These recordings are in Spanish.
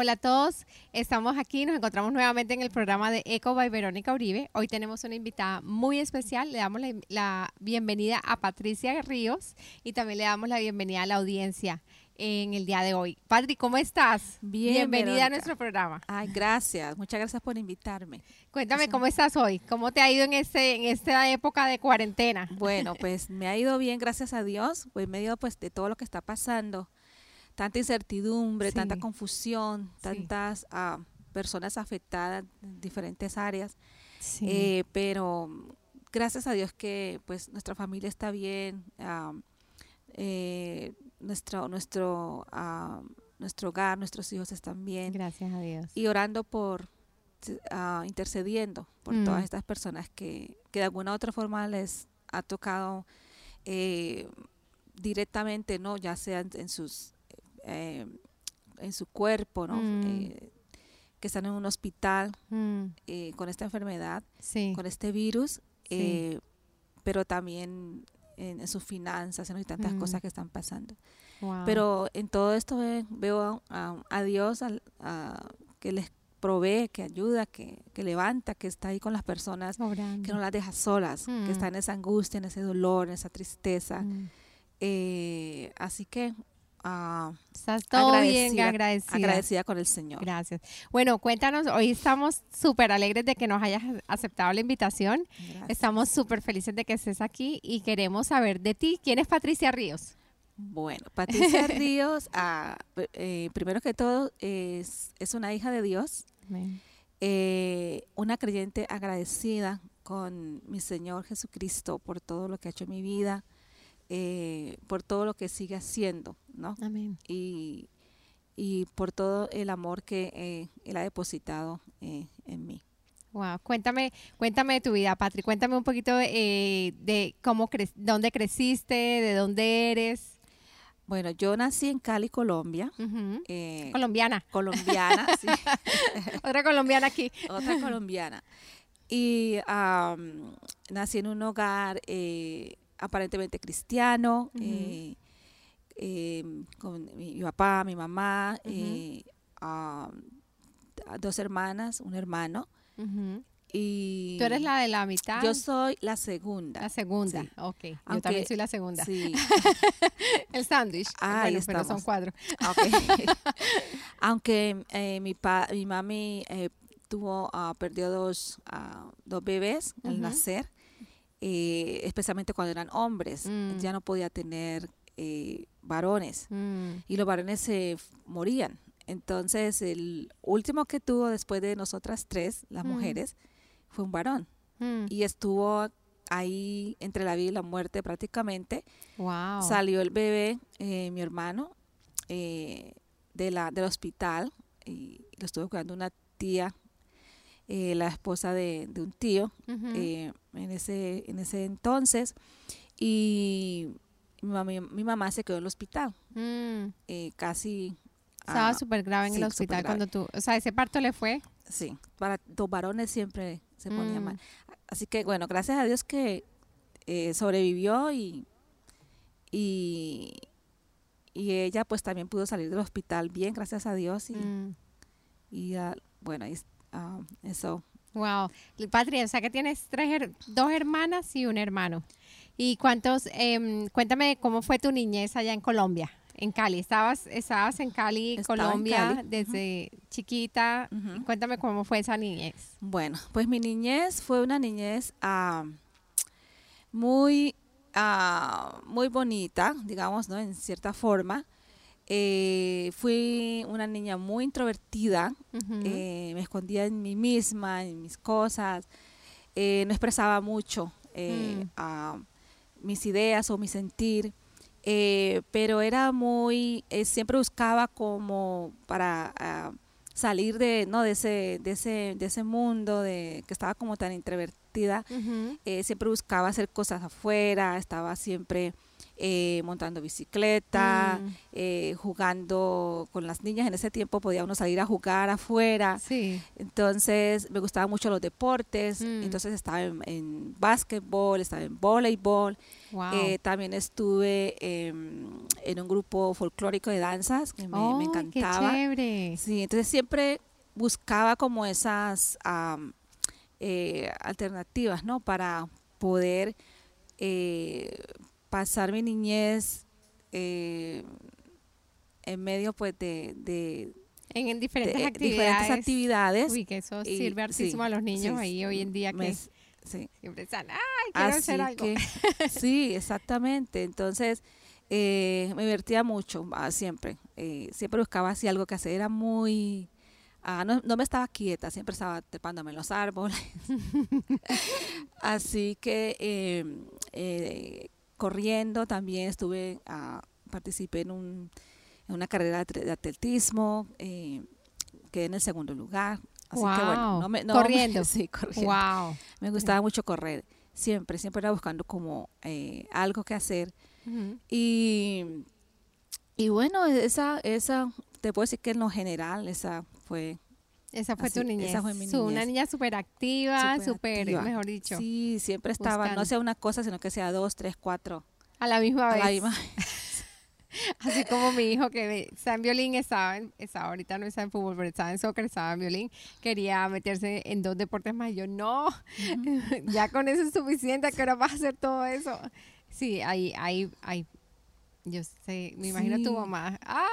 Hola a todos, estamos aquí, nos encontramos nuevamente en el programa de Eco by Verónica Uribe. Hoy tenemos una invitada muy especial, le damos la, la bienvenida a Patricia Ríos y también le damos la bienvenida a la audiencia en el día de hoy. Patri, ¿cómo estás? Bien, Bienvenida Verónica. a nuestro programa. Ay, gracias. Muchas gracias por invitarme. Cuéntame cómo estás hoy, cómo te ha ido en este en esta época de cuarentena. Bueno, pues me ha ido bien, gracias a Dios, pues en medio pues de todo lo que está pasando, tanta incertidumbre, Sí. tanta confusión, Sí. tantas ah, personas afectadas en diferentes áreas, Sí. eh, pero gracias a Dios que pues nuestra familia está bien, ah, eh, nuestro nuestro ah, nuestro hogar, nuestros hijos están bien. Gracias a Dios. y orando por, intercediendo por Mm. todas estas personas que, que de alguna u otra forma les ha tocado eh, directamente, ¿no? Ya sea en, en sus, eh, en su cuerpo, ¿no? Mm. Eh, que están en un hospital Mm, eh, con esta enfermedad, sí. con este virus, Sí. pero también en, en sus finanzas, ¿no? y tantas Mm. cosas que están pasando. Wow. Pero en todo esto ve- veo a, a Dios a- que les provee, que ayuda, que, que levanta, que está ahí con las personas, que no las deja solas, Mm. que está en esa angustia, en ese dolor, en esa tristeza. Mm. Eh, así que ah, Estás todo bien agradecida- agradecida. agradecida con el Señor. Gracias. Bueno, cuéntanos, hoy estamos súper alegres de que nos hayas aceptado la invitación. Gracias. Estamos súper felices de que estés aquí y queremos saber de ti. ¿Quién es Patricia Ríos? Bueno, Patricia Ríos, ah, eh, primero que todo, es, es una hija de Dios, eh, una creyente agradecida con mi Señor Jesucristo por todo lo que ha hecho en mi vida, eh, por todo lo que sigue haciendo, ¿no? Amén. Y, y por todo el amor que eh, Él ha depositado eh, en mí. Wow. Cuéntame, cuéntame de tu vida, Patri. Cuéntame un poquito de cómo cre dónde creciste, de dónde eres. Bueno, yo nací en Cali, Colombia. Colombiana. colombiana, sí, Otra colombiana aquí. otra colombiana. Y am, nací en un hogar eh, aparentemente cristiano, eh, eh, con mi, papá, mi mamá, Ujú. eh, am, dos hermanas, un hermano. Y Tú eres la de la mitad. Yo soy la segunda. la segunda. sí. Ok. Yo también soy la segunda. Sí. El sándwich. Ah, bueno, pero son cuatro. Ok. Aunque eh, mi, pa, mi mami eh, tuvo, ah, perdió dos, ah, dos bebés al nacer, eh, especialmente cuando eran hombres. Mm. Ya no podía tener eh, varones Mm. y los varones se morían. Entonces, el último que tuvo después de nosotras tres, las Mm. mujeres, fue un varón. Y estuvo ahí entre la vida y la muerte prácticamente. Wow. Salió el bebé, eh, mi hermano, eh, de la, del hospital y lo estuvo cuidando una tía, eh, la esposa de, de un tío eh, en, ese, en ese entonces. Y mi, mami- mi mamá se quedó en el hospital, Mm. eh, casi... Estaba ah, súper grave en el hospital cuando tú, o sea, ese parto le fue. Sí, para dos varones siempre se ponía Mm. mal. Así que bueno, gracias a Dios que sobrevivió y, y, y ella pues también pudo salir del hospital bien, gracias a Dios. Y, Mm. y bueno, ahí eso. Wow. Patria, o sea que tienes tres, her- dos hermanas y un hermano. ¿Y cuántos, em, cuéntame cómo fue tu niñez allá en Colombia, en Cali? Estabas, estabas en Cali, Estaba en Colombia, desde chiquita. Cuéntame cómo fue esa niñez. Bueno, pues mi niñez fue una niñez ah, muy, ah, muy bonita, digamos, ¿no? En cierta forma. Eh, fui una niña muy introvertida, eh, me escondía en mí misma, en mis cosas, eh, no expresaba mucho Mm. mis ideas o mi sentir, pero era muy, siempre buscaba como para ah, salir de, ¿no? de, ese, de, ese, de ese mundo de que estaba como tan introvertida, siempre buscaba hacer cosas afuera, estaba siempre eh, montando bicicleta, Mm. eh, jugando con las niñas. En ese tiempo podía uno salir a jugar afuera. Sí. Entonces me gustaban mucho los deportes. Mm. Entonces estaba en, en básquetbol, estaba en voleibol. Wow. Eh, también estuve en un grupo folclórico de danzas que me, me ¡Ay, encantaba. Qué chévere. Sí, entonces siempre buscaba como esas alternativas, ¿no? Para poder eh, pasar mi niñez eh, en medio, pues, de, de- En, en diferentes de, eh, actividades. diferentes actividades. Uy, que eso y- sirve hartísimo sí, a los niños sí, ahí hoy en día que sí. siempre están, ay, quiero Así hacer algo. que, sí, exactamente. Entonces, eh, me divertía mucho, ah, siempre. Eh, siempre buscaba así algo que hacer. Era muy... ah, no, no me estaba quieta, siempre estaba trepándome en los árboles. así que eh, corriendo también estuve, ah, participé en, un, en una carrera de atle- de atletismo, eh, quedé en el segundo lugar. Así que bueno, Wow. no me, no Corriendo. me- sí, corriendo. Wow. Me gustaba mucho correr, siempre, siempre era buscando como eh, algo que hacer. Y, y bueno, esa, esa, te puedo decir que en lo general, esa fue Esa fue tu niñez. esa fue mi Su- Una niñez. niña súper activa, súper, mejor dicho, Sí, siempre estaba, Buscando. no sea una cosa, sino que sea dos, tres, cuatro. a la misma a vez. la misma- Así como mi hijo que está en violín, estaba, en, estaba ahorita no está en fútbol, pero estaba en soccer, estaba en violín, quería meterse en dos deportes más. Y yo, no, ya con eso es suficiente, ¿a qué hora vas a hacer todo eso? Sí, ahí, ahí, ahí, yo sé, me imagino a tu Sí. mamá, ¡ay!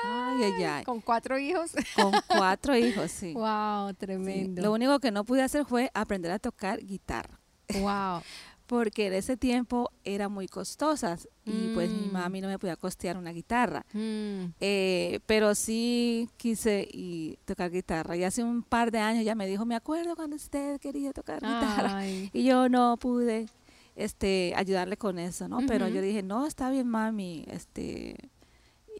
Ay, ay, ay. con cuatro hijos. Con cuatro hijos, sí. ¡Wow! Sí. Tremendo. Lo único que no pude hacer fue aprender a tocar guitarra. ¡Wow! Porque en ese tiempo eran muy costosas y pues mi Mm. mami no me podía costear una guitarra. Mm. Eh, pero sí quise y tocar guitarra. Y hace un par de años ya me dijo, me acuerdo cuando usted quería tocar guitarra. Ay. Y yo no pude este, ayudarle con eso, ¿no? Pero yo dije, no, está bien, mami. Este,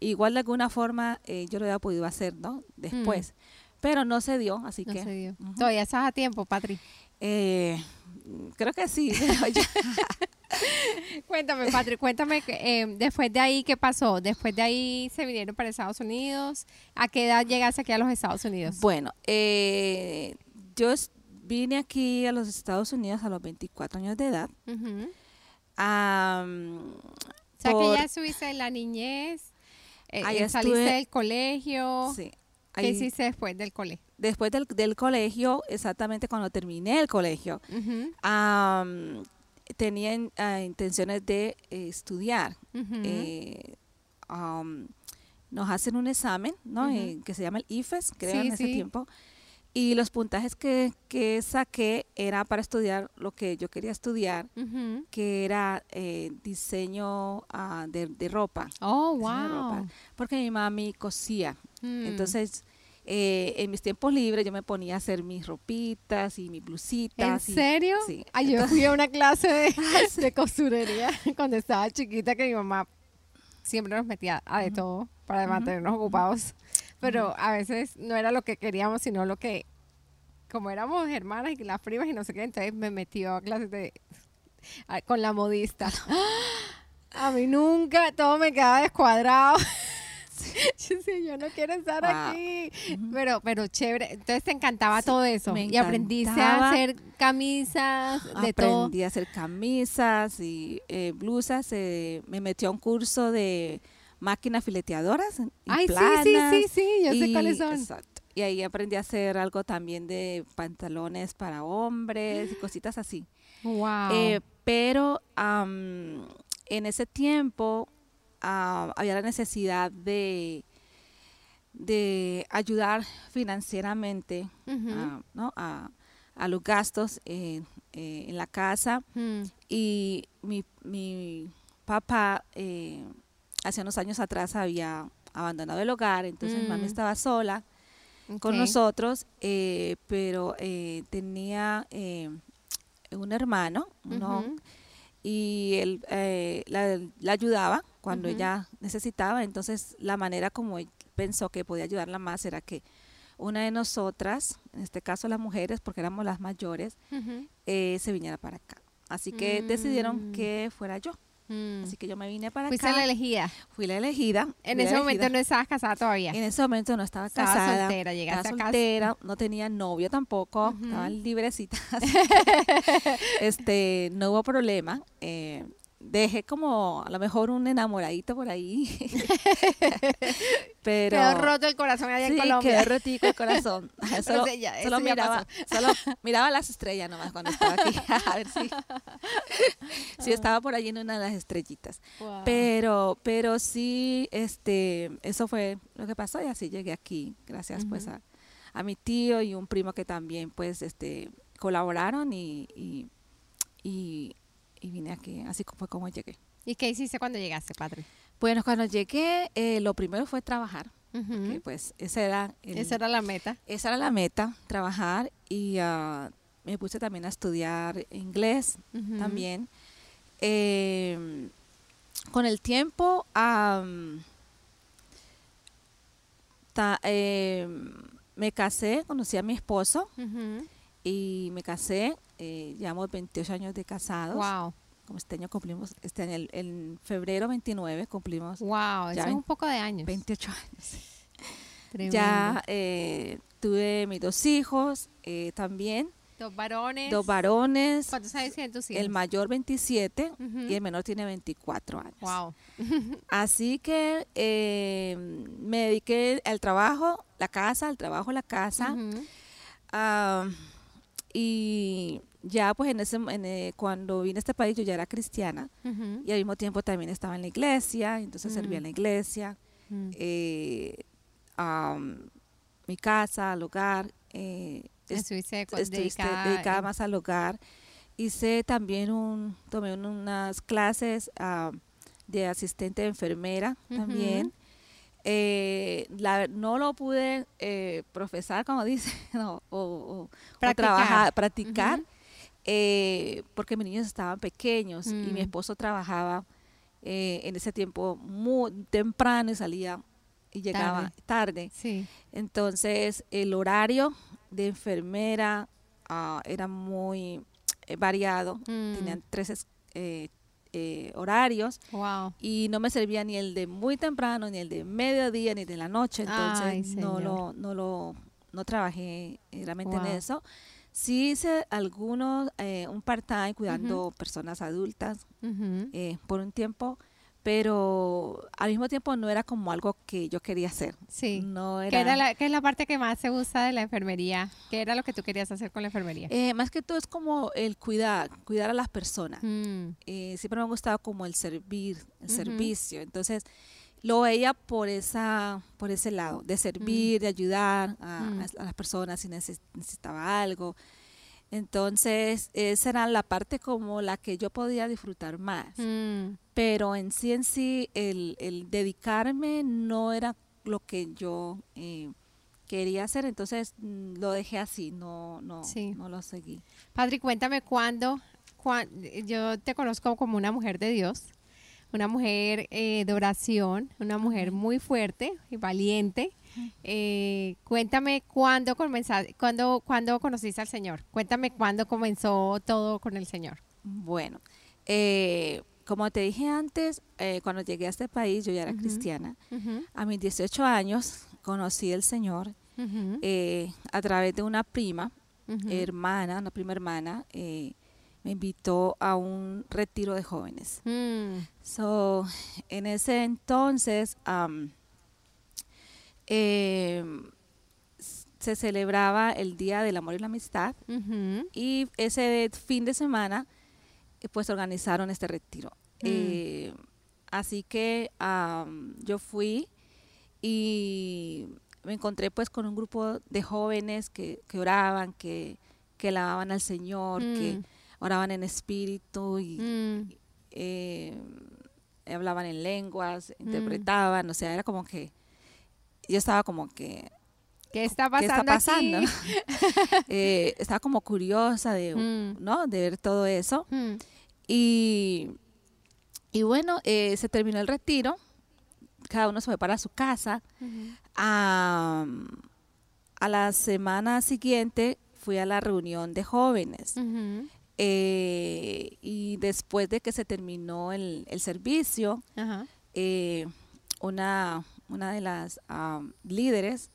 igual de alguna forma eh, yo lo había podido hacer, ¿no? Después. Pero no se dio, así Mm. No que se dio. ujú. Todavía estás a tiempo, Patri. eh, creo que sí. Cuéntame, Patri, cuéntame que, eh, después de ahí, ¿qué pasó? Después de ahí se vinieron para Estados Unidos. ¿A qué edad llegaste aquí a los Estados Unidos? Bueno, eh, yo vine aquí a los Estados Unidos a los 24 años de edad. Am, O sea, que ya estuviste en la niñez, eh, Ahí eh, saliste estuve- del colegio. sí, ¿Qué hiciste después del colegio? después del, del colegio, exactamente cuando terminé el colegio, Ujú, am, tenía ah, intenciones de eh, estudiar. Eh, nos hacen un examen, ¿no? Que se llama el IFES, creo, Sí, en ese sí. tiempo. Y los puntajes que, que saqué era para estudiar lo que yo quería estudiar, que era eh, diseño ah, de, de ropa. Oh, diseño de ropa, wow. porque mi mami cosía. Mm. Entonces, eh, en mis tiempos libres yo me ponía a hacer mis ropitas y mis ¿En blusitas. y- serio? sí. Ay, yo fui a una clase de, de costurería cuando estaba chiquita que mi mamá siempre nos metía a de todo para mantenernos ocupados. Pero a veces no era lo que queríamos, sino lo que, como éramos hermanas y las primas y no sé qué, entonces me metió a clases de a- con la modista. A mí nunca, todo me quedaba descuadrado. Yo no quiero estar Wow. aquí. Pero, pero chévere. Entonces te encantaba Sí, todo eso. Y aprendiste a hacer camisas, de todo. Aprendí a hacer camisas y eh, blusas. eh, me metí a un curso de máquinas fileteadoras. y Ay, planas, sí, sí, sí, yo sé y- cuáles son. Exacto. Y ahí aprendí a hacer algo también de pantalones para hombres y cositas así. Wow. Eh, pero en ese tiempo había la necesidad de, de ayudar financieramente a, ¿no? a, a los gastos eh, eh, en la casa Mm. y mi, mi papá eh, hace unos años atrás había abandonado el hogar, entonces Mm. mami estaba sola con nosotros, eh, pero eh, tenía eh, un hermano, y él eh, la, la ayudaba cuando ella necesitaba. Entonces, la manera como él pensó que podía ayudarla más era que una de nosotras, en este caso las mujeres, porque éramos las mayores, eh, se viniera para acá. Así que decidieron Mm. que fuera yo. Mm. Así que yo me vine para Fuiste acá. la elegida. Fui la elegida. En ese momento no estabas casada todavía. En ese momento no estaba, estaba casada. soltera, llegaste estaba a soltera, no tenía novio tampoco, estaba librecita. este, no hubo problema. Eh, dejé como a lo mejor un enamoradito por ahí. Pero quedó roto el corazón allá sí, en Colombia. quedó rotico el corazón. solo, Pero ya, solo miraba, solo miraba las estrellas nomás cuando estaba aquí. a ver si, si estaba por allí en una de las estrellitas. Wow. Pero, pero sí, este, eso fue lo que pasó y así llegué aquí, gracias pues a, a mi tío y un primo que también pues este colaboraron y, y, y, y vine aquí, así fue como llegué. ¿Y qué hiciste cuando llegaste, Patri? Bueno, cuando llegué, eh, lo primero fue trabajar, que pues ese era el- Esa era la meta. esa era la meta, trabajar y ah, me puse también a estudiar inglés también. Eh, con el tiempo, ta- eh, me casé, conocí a mi esposo y me casé. Eh, llevamos 28 años de casados. Wow, Como este año cumplimos, este año, el- en febrero 29 cumplimos wow, eso es un poco de años. 28 años. Tremendo. Ya eh, tuve mis dos hijos eh, también, Dos varones. dos varones. ¿Cuántos años tienen tus hijos? El mayor 27 Ujú. y el menor tiene 24 años. Wow. Así que eh, me dediqué al trabajo, la casa, al trabajo, la casa. Y ya pues en ese en, eh, cuando vine a este país yo ya era cristiana y al mismo tiempo también estaba en la iglesia, entonces servía en la iglesia, Mm. eh, mi casa, al hogar. Eh, es- Estuviste dedicada dedicada más al hogar. Hice también un, tomé un- unas clases ah, de asistente de enfermera también. Eh, la- no lo pude eh, profesar, como dice, no, o, o- o Practicar. trabajar, practicar, eh, porque mis niños estaban pequeños y mi Mm. esposo trabajaba eh, en ese tiempo muy temprano y salía y llegaba tarde. Sí. Entonces, el horario de enfermera ah, era muy eh, variado. Mm. Tenían tres es- eh, eh, horarios Wow. y no me servía ni el de muy temprano, ni el de mediodía, ni de la noche. Entonces, Ay, no lo, no lo, no trabajé eh, realmente Wow. en eso. Sí hice algunos, eh, un part-time cuidando personas adultas Ujú. eh, por un tiempo, pero al mismo tiempo no era como algo que yo quería hacer. Sí. No ¿Qué, era, la, qué es la parte que más te gusta de la enfermería? ¿Qué era lo que tú querías hacer con la enfermería? Eh, más que todo es como el cuidar, cuidar a las personas. Mm. Eh, siempre me ha gustado como el servir, el servicio. Entonces, lo veía por esa, por ese lado, de servir, de ayudar a, Mm. a las personas si neces- necesitaba algo. Entonces, esa era la parte como la que yo podía disfrutar más. Mm. Pero en sí, en sí, el, el dedicarme no era lo que yo eh, quería hacer. Entonces, mm, lo dejé así, no, no, Sí. no lo seguí. Padre, cuéntame cuándo, cuán- yo te conozco como una mujer de Dios, una mujer eh, de oración, una mujer muy fuerte y valiente. Eh, cuéntame cuándo comenzaste, cuándo, cuándo conociste al Señor. Cuéntame cuándo comenzó todo con el Señor. Bueno, eh, como te dije antes, eh, cuando llegué a este país, yo ya era cristiana. A mis 18 años conocí al Señor a través de una prima, hermana, una prima hermana, me invitó a un retiro de jóvenes. Mm, So, en ese entonces em, s- se celebraba el Día del Amor y la Amistad y ese fin de semana eh, pues organizaron este retiro. Mm. Eh, así que am, yo fui y me encontré pues con un grupo de jóvenes que, que oraban, que, que alababan al Señor, que Mm. oraban en espíritu y mm, eh, hablaban en lenguas, interpretaban, o sea, era como que yo estaba como que, ¿Qué está ¿qué pasando está pasando? aquí? Eh, estaba como curiosa de, Mm. ¿no? de ver todo eso. Mm, Y, y bueno, eh, se terminó el retiro, cada uno se fue para su casa. A, a la semana siguiente fui a la reunión de jóvenes. Eh, y después de que se terminó el, servicio, eh, una, una de las líderes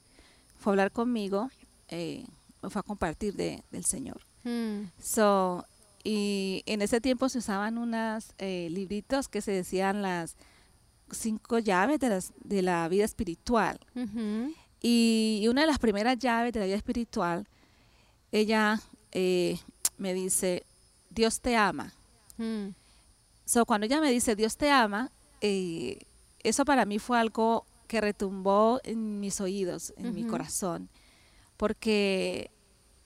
fue a hablar conmigo, eh, fue a compartir de, del Señor. Hmm. So, y en ese tiempo se usaban unos eh, libritos que se decían las cinco llaves de, las, de la vida espiritual. y, una de las primeras llaves de la vida espiritual, ella eh, me dice, Dios te ama. Hmm. So, cuando ella me dice, Dios te ama, eh, eso para mí fue algo que retumbó en mis oídos, en mi corazón, porque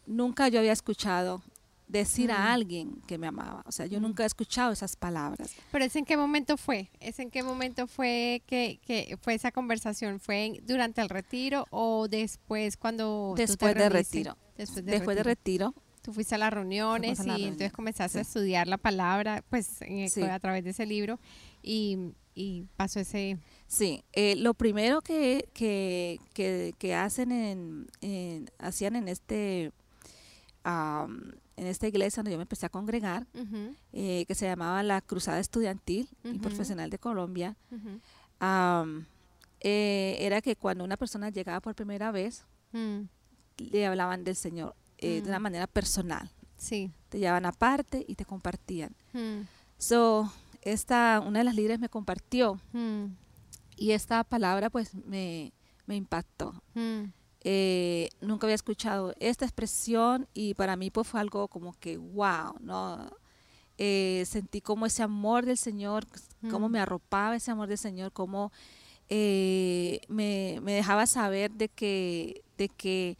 nunca yo había escuchado decir a alguien que me amaba. O sea, yo nunca he escuchado esas palabras. Pero ¿es en qué momento fue? ¿Es en qué momento fue que, que fue esa conversación? ¿Fue durante el retiro o después cuando Después de retiro. Después, de, retiro. Tú fuiste a las reuniones y entonces comenzaste a estudiar la palabra, pues a través de ese libro y, y pasó ese... Sí, eh, lo primero que, que, que, hacen en, hacían en este en esta iglesia donde yo me empecé a congregar, eh, que se llamaba la Cruzada Estudiantil y Profesional de Colombia, eh, era que cuando una persona llegaba por primera vez, mm. le hablaban del Señor de una mm. manera personal. Sí. Te llevaban aparte y te compartían. Mm. So, esta, una de las líderes me compartió y esta palabra pues me, me impactó. Eh, nunca había escuchado esta expresión y para mí pues fue algo como que wow, ¿no? Eh, sentí como ese amor del Señor, cómo me arropaba ese amor del Señor, cómo eh, me, dejaba saber de que, de que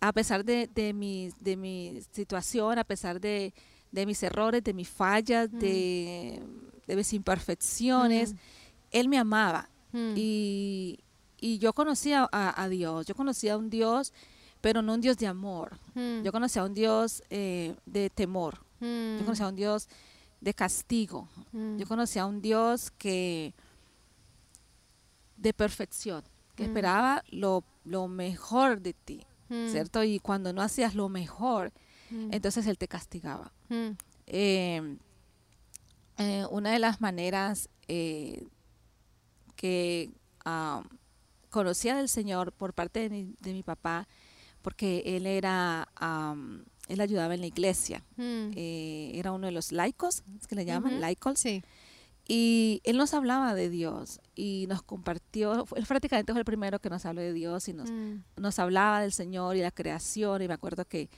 a pesar de, de, mi, de mi situación, a pesar de, mis errores, de mis fallas, de, mis imperfecciones, Él me amaba. Y, y yo conocía a, Dios, yo conocía a un Dios, pero no un Dios de amor. Hmm. Yo conocía a un Dios eh, de temor. Yo hmm. conocía a un Dios de castigo. Hmm. Yo conocía a un Dios que de perfección, que esperaba lo, mejor de ti, ¿cierto? Y cuando no hacías lo mejor, entonces Él te castigaba. Em, eh, una de las maneras eh, que conocía del Señor por parte de mi, papá, porque él era, él ayudaba en la iglesia. Hmm. Eh, era uno de los laicos, es que le llaman, laicos. Sí. Y él nos hablaba de Dios y nos compartió, él prácticamente fue el primero que nos habló de Dios y nos, hmm. nos hablaba del Señor y la creación. Y me acuerdo que,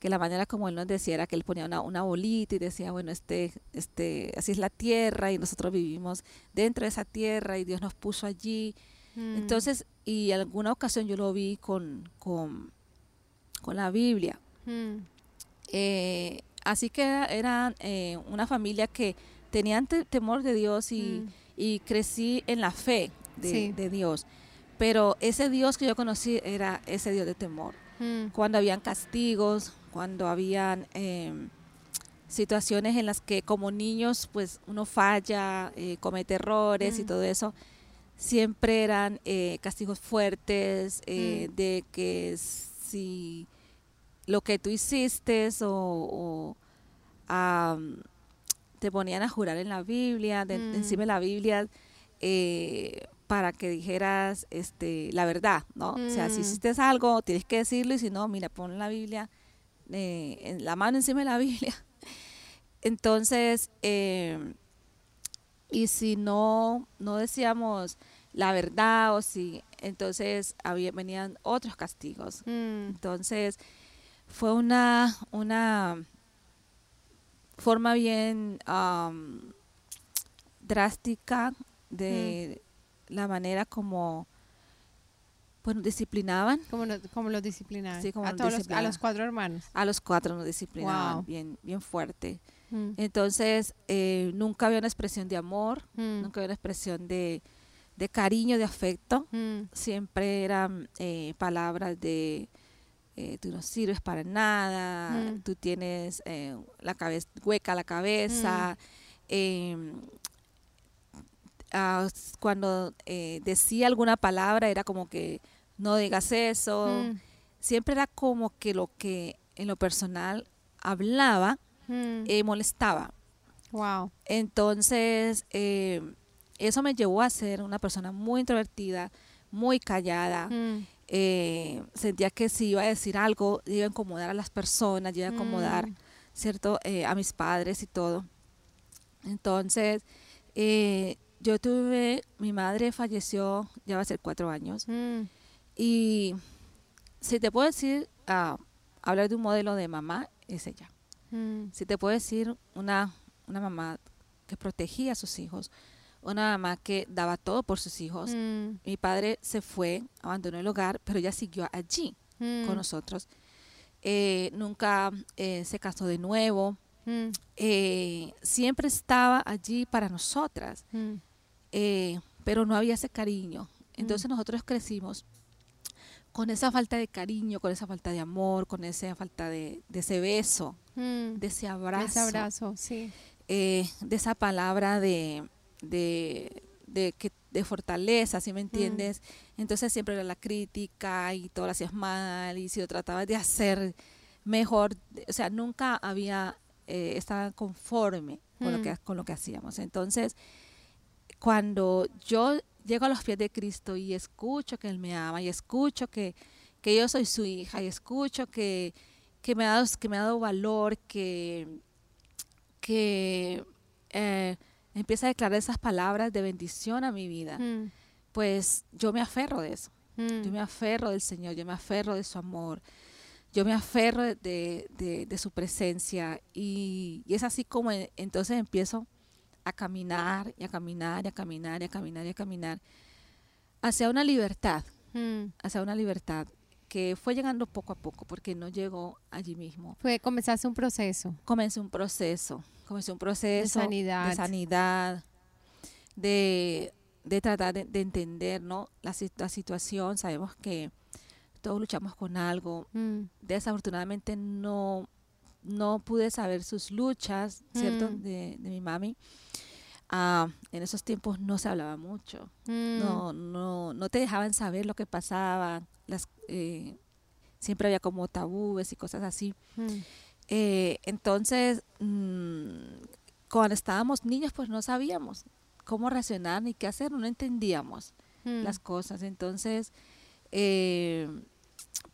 que la manera como él nos decía era que él ponía una, una bolita y decía, bueno, este, este, así es la tierra y nosotros vivimos dentro de esa tierra y Dios nos puso allí Mm. Entonces, y en alguna ocasión yo lo vi con, con, la Biblia. Mm. Eh, así que era, eh, una familia que tenían temor de Dios y, mm. y, crecí en la fe de, Dios. Pero ese Dios que yo conocí era ese Dios de temor. Cuando habían castigos, cuando habían em, situaciones en las que como niños pues uno falla, eh, comete errores y todo eso, siempre eran eh, castigos fuertes, eh, mm. de que si lo que tú hiciste o, te ponían a jurar en la Biblia, de, mm. encima de la Biblia, eh, para que dijeras este, la verdad, ¿no? O sea, si mm. hiciste algo, tienes que decirlo y si no, mira, pon la Biblia, en la mano encima de la Biblia. Entonces, y si no, no decíamos la verdad o si entonces había, venían otros castigos. Mm. Entonces fue una, una forma bien drástica de mm. La manera como bueno, disciplinaban. ¿Cómo, lo, los disciplinaban? a, todos Los, a los cuatro hermanos. A los cuatro nos disciplinaban bien, bien fuerte. Mm. Entonces, eh, nunca había una expresión de amor, nunca había una expresión de, de cariño, de afecto. Mm. Siempre eran eh, palabras de eh, tú no sirves para nada, mm. tú tienes eh, la cabeza hueca la cabeza. Mm. Ah, cuando decía alguna palabra era como que no digas eso. Siempre era como que lo que en lo personal hablaba mm. eh, molestaba. Wow. Entonces, eh, eso me llevó a ser una persona muy introvertida, muy callada. Mm. Eh, sentía que si iba a decir algo, iba a incomodar a las personas, iba a incomodar, mm. ¿cierto?, a mis padres y todo. Entonces, yo tuve, mi madre falleció, ya va a ser cuatro años. Y si te puedo decir, ah, hablar de un modelo de mamá, es ella. Mm. Si te puedo decir una, una mamá que protegía a sus hijos, una mamá que daba todo por sus hijos. Mm. Mi padre se fue, abandonó el hogar, pero ella siguió allí con mm. nosotros. Eh, nunca eh, se casó de nuevo. Eh, siempre estaba allí para nosotras, pero no había ese cariño. Entonces nosotros crecimos con esa falta de cariño, con esa falta de amor, con esa falta de, ese beso, mm. de ese abrazo. ese abrazo, sí. Eh, de esa palabra de, de, de, que, de fortaleza, ¿sí me entiendes? Mm. Entonces siempre era la crítica y todo lo hacías mal y si lo tratabas de hacer mejor, o sea, nunca había, eh, estaba conforme con, lo mm. que, con lo que hacíamos. Entonces, cuando yo llego a los pies de Cristo y escucho que Él me ama y escucho que, yo soy su hija y escucho que, me, ha dado, que me ha dado valor, que, que eh, empieza a declarar esas palabras de bendición a mi vida, mm. pues yo me aferro de eso. Mm. Yo me aferro del Señor, yo me aferro de su amor, yo me aferro de, su presencia y, y, es así como entonces empiezo a caminar y a caminar y a caminar y a caminar y a caminar hacia una libertad, mm. hacia una libertad que fue llegando poco a poco porque no llegó allí mismo. Fue comenzarse un proceso. Comencé un proceso, comencé un proceso de sanidad, de, sanidad, de, tratar de, entender ¿no? la, situación. Sabemos que todos luchamos con algo. Mm. Desafortunadamente no no pude saber sus luchas, ¿cierto? Mm. De, mi mami. Ah, en esos tiempos no se hablaba mucho. Mm. No, no, no te dejaban saber lo que pasaba. Las, eh, siempre había como tabúes y cosas así. Mm. Eh, entonces, cuando estábamos niños, pues no sabíamos cómo reaccionar ni qué hacer, no entendíamos las cosas. Entonces, eh,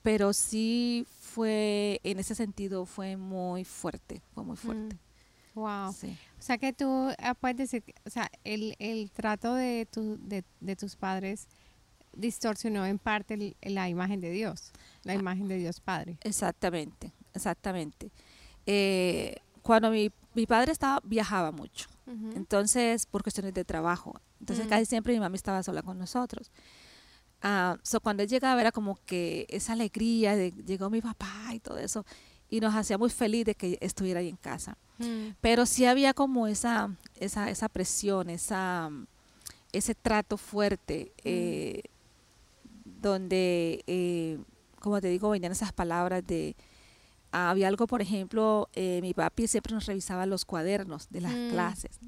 pero sí fue, en ese sentido, fue muy fuerte, fue muy fuerte. Mm. Wow. O sea que tú ah, puedes decir, o sea, el, el trato de, tu, de, de, tus padres distorsionó en parte la imagen de Dios, la ah. imagen de Dios Padre. Exactamente, exactamente. Eh, cuando mi, mi, padre estaba, viajaba mucho, entonces, por cuestiones de trabajo, entonces mm. casi siempre mi mamá estaba sola con nosotros. Uh, so cuando él llegaba era como que esa alegría de llegó mi papá y todo eso y nos hacía muy feliz de que estuviera ahí en casa. Mm. Pero sí había como esa, esa, esa presión, esa, ese trato fuerte, mm. eh, donde, eh, como te digo, venían esas palabras de, ah, había algo, por ejemplo, eh, mi papi siempre nos revisaba los cuadernos de las mm. clases.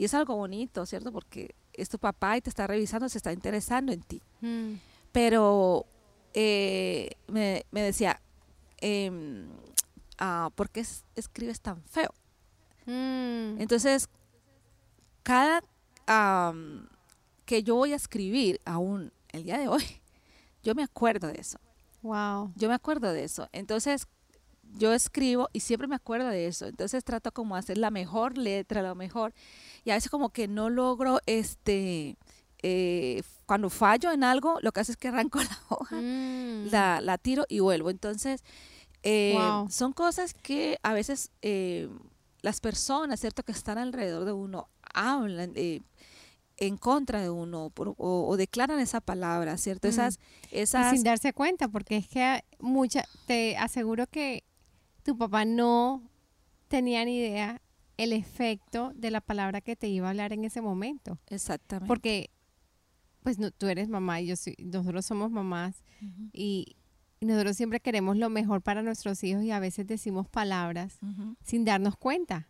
Y es algo bonito, ¿cierto? Porque es tu papá y te está revisando, se está interesando en ti. Mm. Pero eh, me, decía, eh, ¿por qué escribes tan feo? Mm. Entonces, cada que yo voy a escribir, aún el día de hoy, yo me acuerdo de eso. Wow. Yo me acuerdo de eso. Entonces, yo escribo y siempre me acuerdo de eso. Entonces trato como hacer la mejor letra, lo mejor. Y a veces como que no logro, este, eh, cuando fallo en algo, lo que hace es que arranco la hoja, mm. la, tiro y vuelvo. Entonces, eh, son cosas que a veces eh, las personas, ¿cierto?, que están alrededor de uno hablan en contra de uno o, declaran esa palabra, ¿cierto? Mm. Esas, esas... sin darse cuenta, porque es que mucha, te aseguro que tu papá no tenía ni idea el efecto de la palabra que te iba a hablar en ese momento. Exactamente. Porque, pues no, tú eres mamá y yo soy, nosotros somos mamás y, nosotros siempre queremos lo mejor para nuestros hijos y a veces decimos palabras sin darnos cuenta.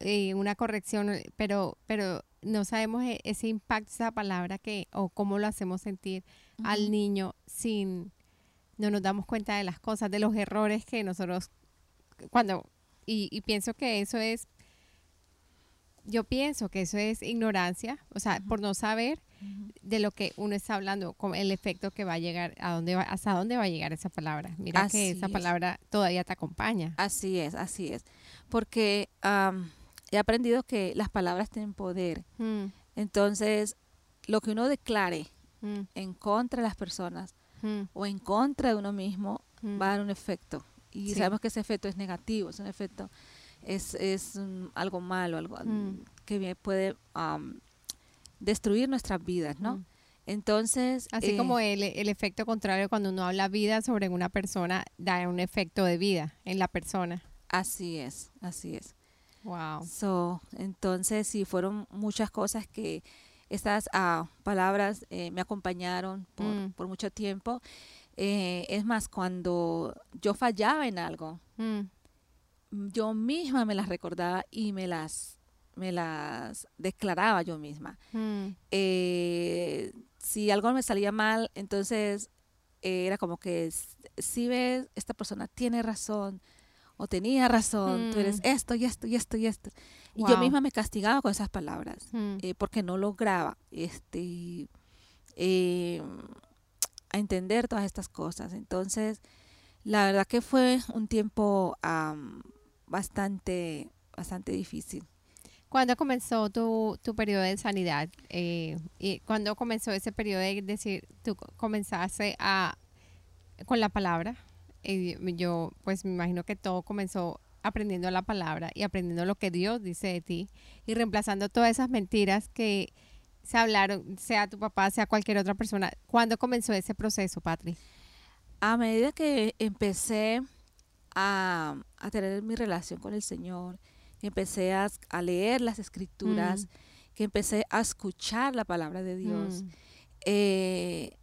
Eh, una corrección, pero, pero no sabemos e, ese impacto, esa palabra que, o cómo lo hacemos sentir al niño sin, no nos damos cuenta de las cosas, de los errores que nosotros, cuando y, pienso que eso es, yo pienso que eso es ignorancia, o sea, por no saber de lo que uno está hablando, con el efecto que va a llegar, a dónde va, hasta dónde va a llegar esa palabra. Mira que esa palabra todavía te acompaña. Así es, así es. Porque he aprendido que las palabras tienen poder. Mm. Entonces, lo que uno declare mm. en contra de las personas mm. o en contra de uno mismo va a dar un efecto. Y sabemos que ese efecto es negativo, es un efecto, es, es algo malo, algo que puede destruir nuestras vidas, ¿no? Entonces... Así eh, como el, el, efecto contrario, cuando uno habla vida sobre una persona, da un efecto de vida en la persona. Así es, así es. Wow. So, entonces, sí, fueron muchas cosas que estas uh, palabras eh, me acompañaron por, mm. por mucho tiempo. Eh, es más, cuando yo fallaba en algo, mm. yo misma me las recordaba y me las me las declaraba yo misma. Mm. Eh, si algo me salía mal, entonces eh, era como que si ves, esta persona tiene razón o tenía razón, tú eres mm. esto y esto y esto y esto. Y yo misma me castigaba con esas palabras porque no lograba este, a entender todas estas cosas. Entonces, la verdad que fue un tiempo bastante, bastante difícil. ¿Cuándo comenzó tu, tu periodo de sanidad? Eh, y ¿Cuándo comenzó ese periodo de decir, tú comenzaste a, con la palabra? Eh, yo, pues me imagino que todo comenzó aprendiendo la palabra y aprendiendo lo que Dios dice de ti y reemplazando todas esas mentiras que se hablaron, sea tu papá, sea cualquier otra persona. ¿Cuándo comenzó ese proceso, Patri? A medida que empecé a, a tener mi relación con el Señor, que empecé a, leer las escrituras, mm. que empecé a escuchar la palabra de Dios, mm. eh,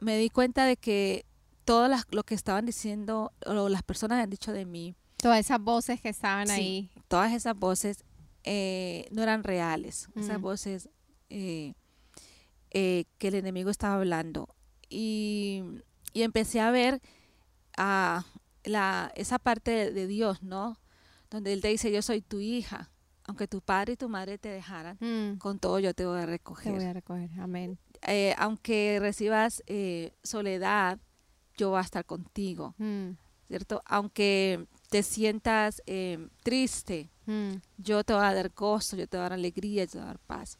me di cuenta de que todo lo que estaban diciendo o las personas han dicho de mí. Todas esas voces que estaban ahí. Todas esas voces eh, no eran reales. Esas mm. voces eh, que el enemigo estaba hablando. Y, empecé a ver a la, esa parte de Dios, ¿no? donde Él te dice, yo soy tu hija. Aunque tu padre y tu madre te dejaran, mm. con todo yo te voy a recoger. Te voy a recoger, amén. Eh, aunque recibas eh, soledad, yo voy a estar contigo, mm. ¿cierto? Aunque te sientas eh, triste, mm. yo te voy a dar gozo, yo te voy a dar alegría, yo te voy a dar paz.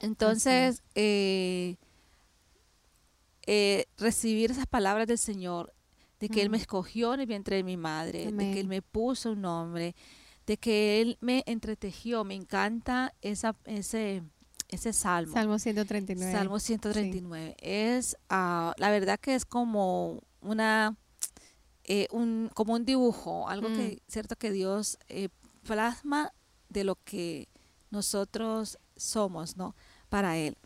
Entonces, recibir esas palabras del Señor de que Él me escogió en el vientre de mi madre, de que Él me puso un nombre, de que Él me entretejió. Me encanta esa, ese, ese salmo. Salmo 139. Salmo 139. Es, uh, la verdad que es como una, eh, un, como un dibujo, algo que, mm. cierto, que Dios eh, plasma de lo que nosotros somos, ¿no? Para Él.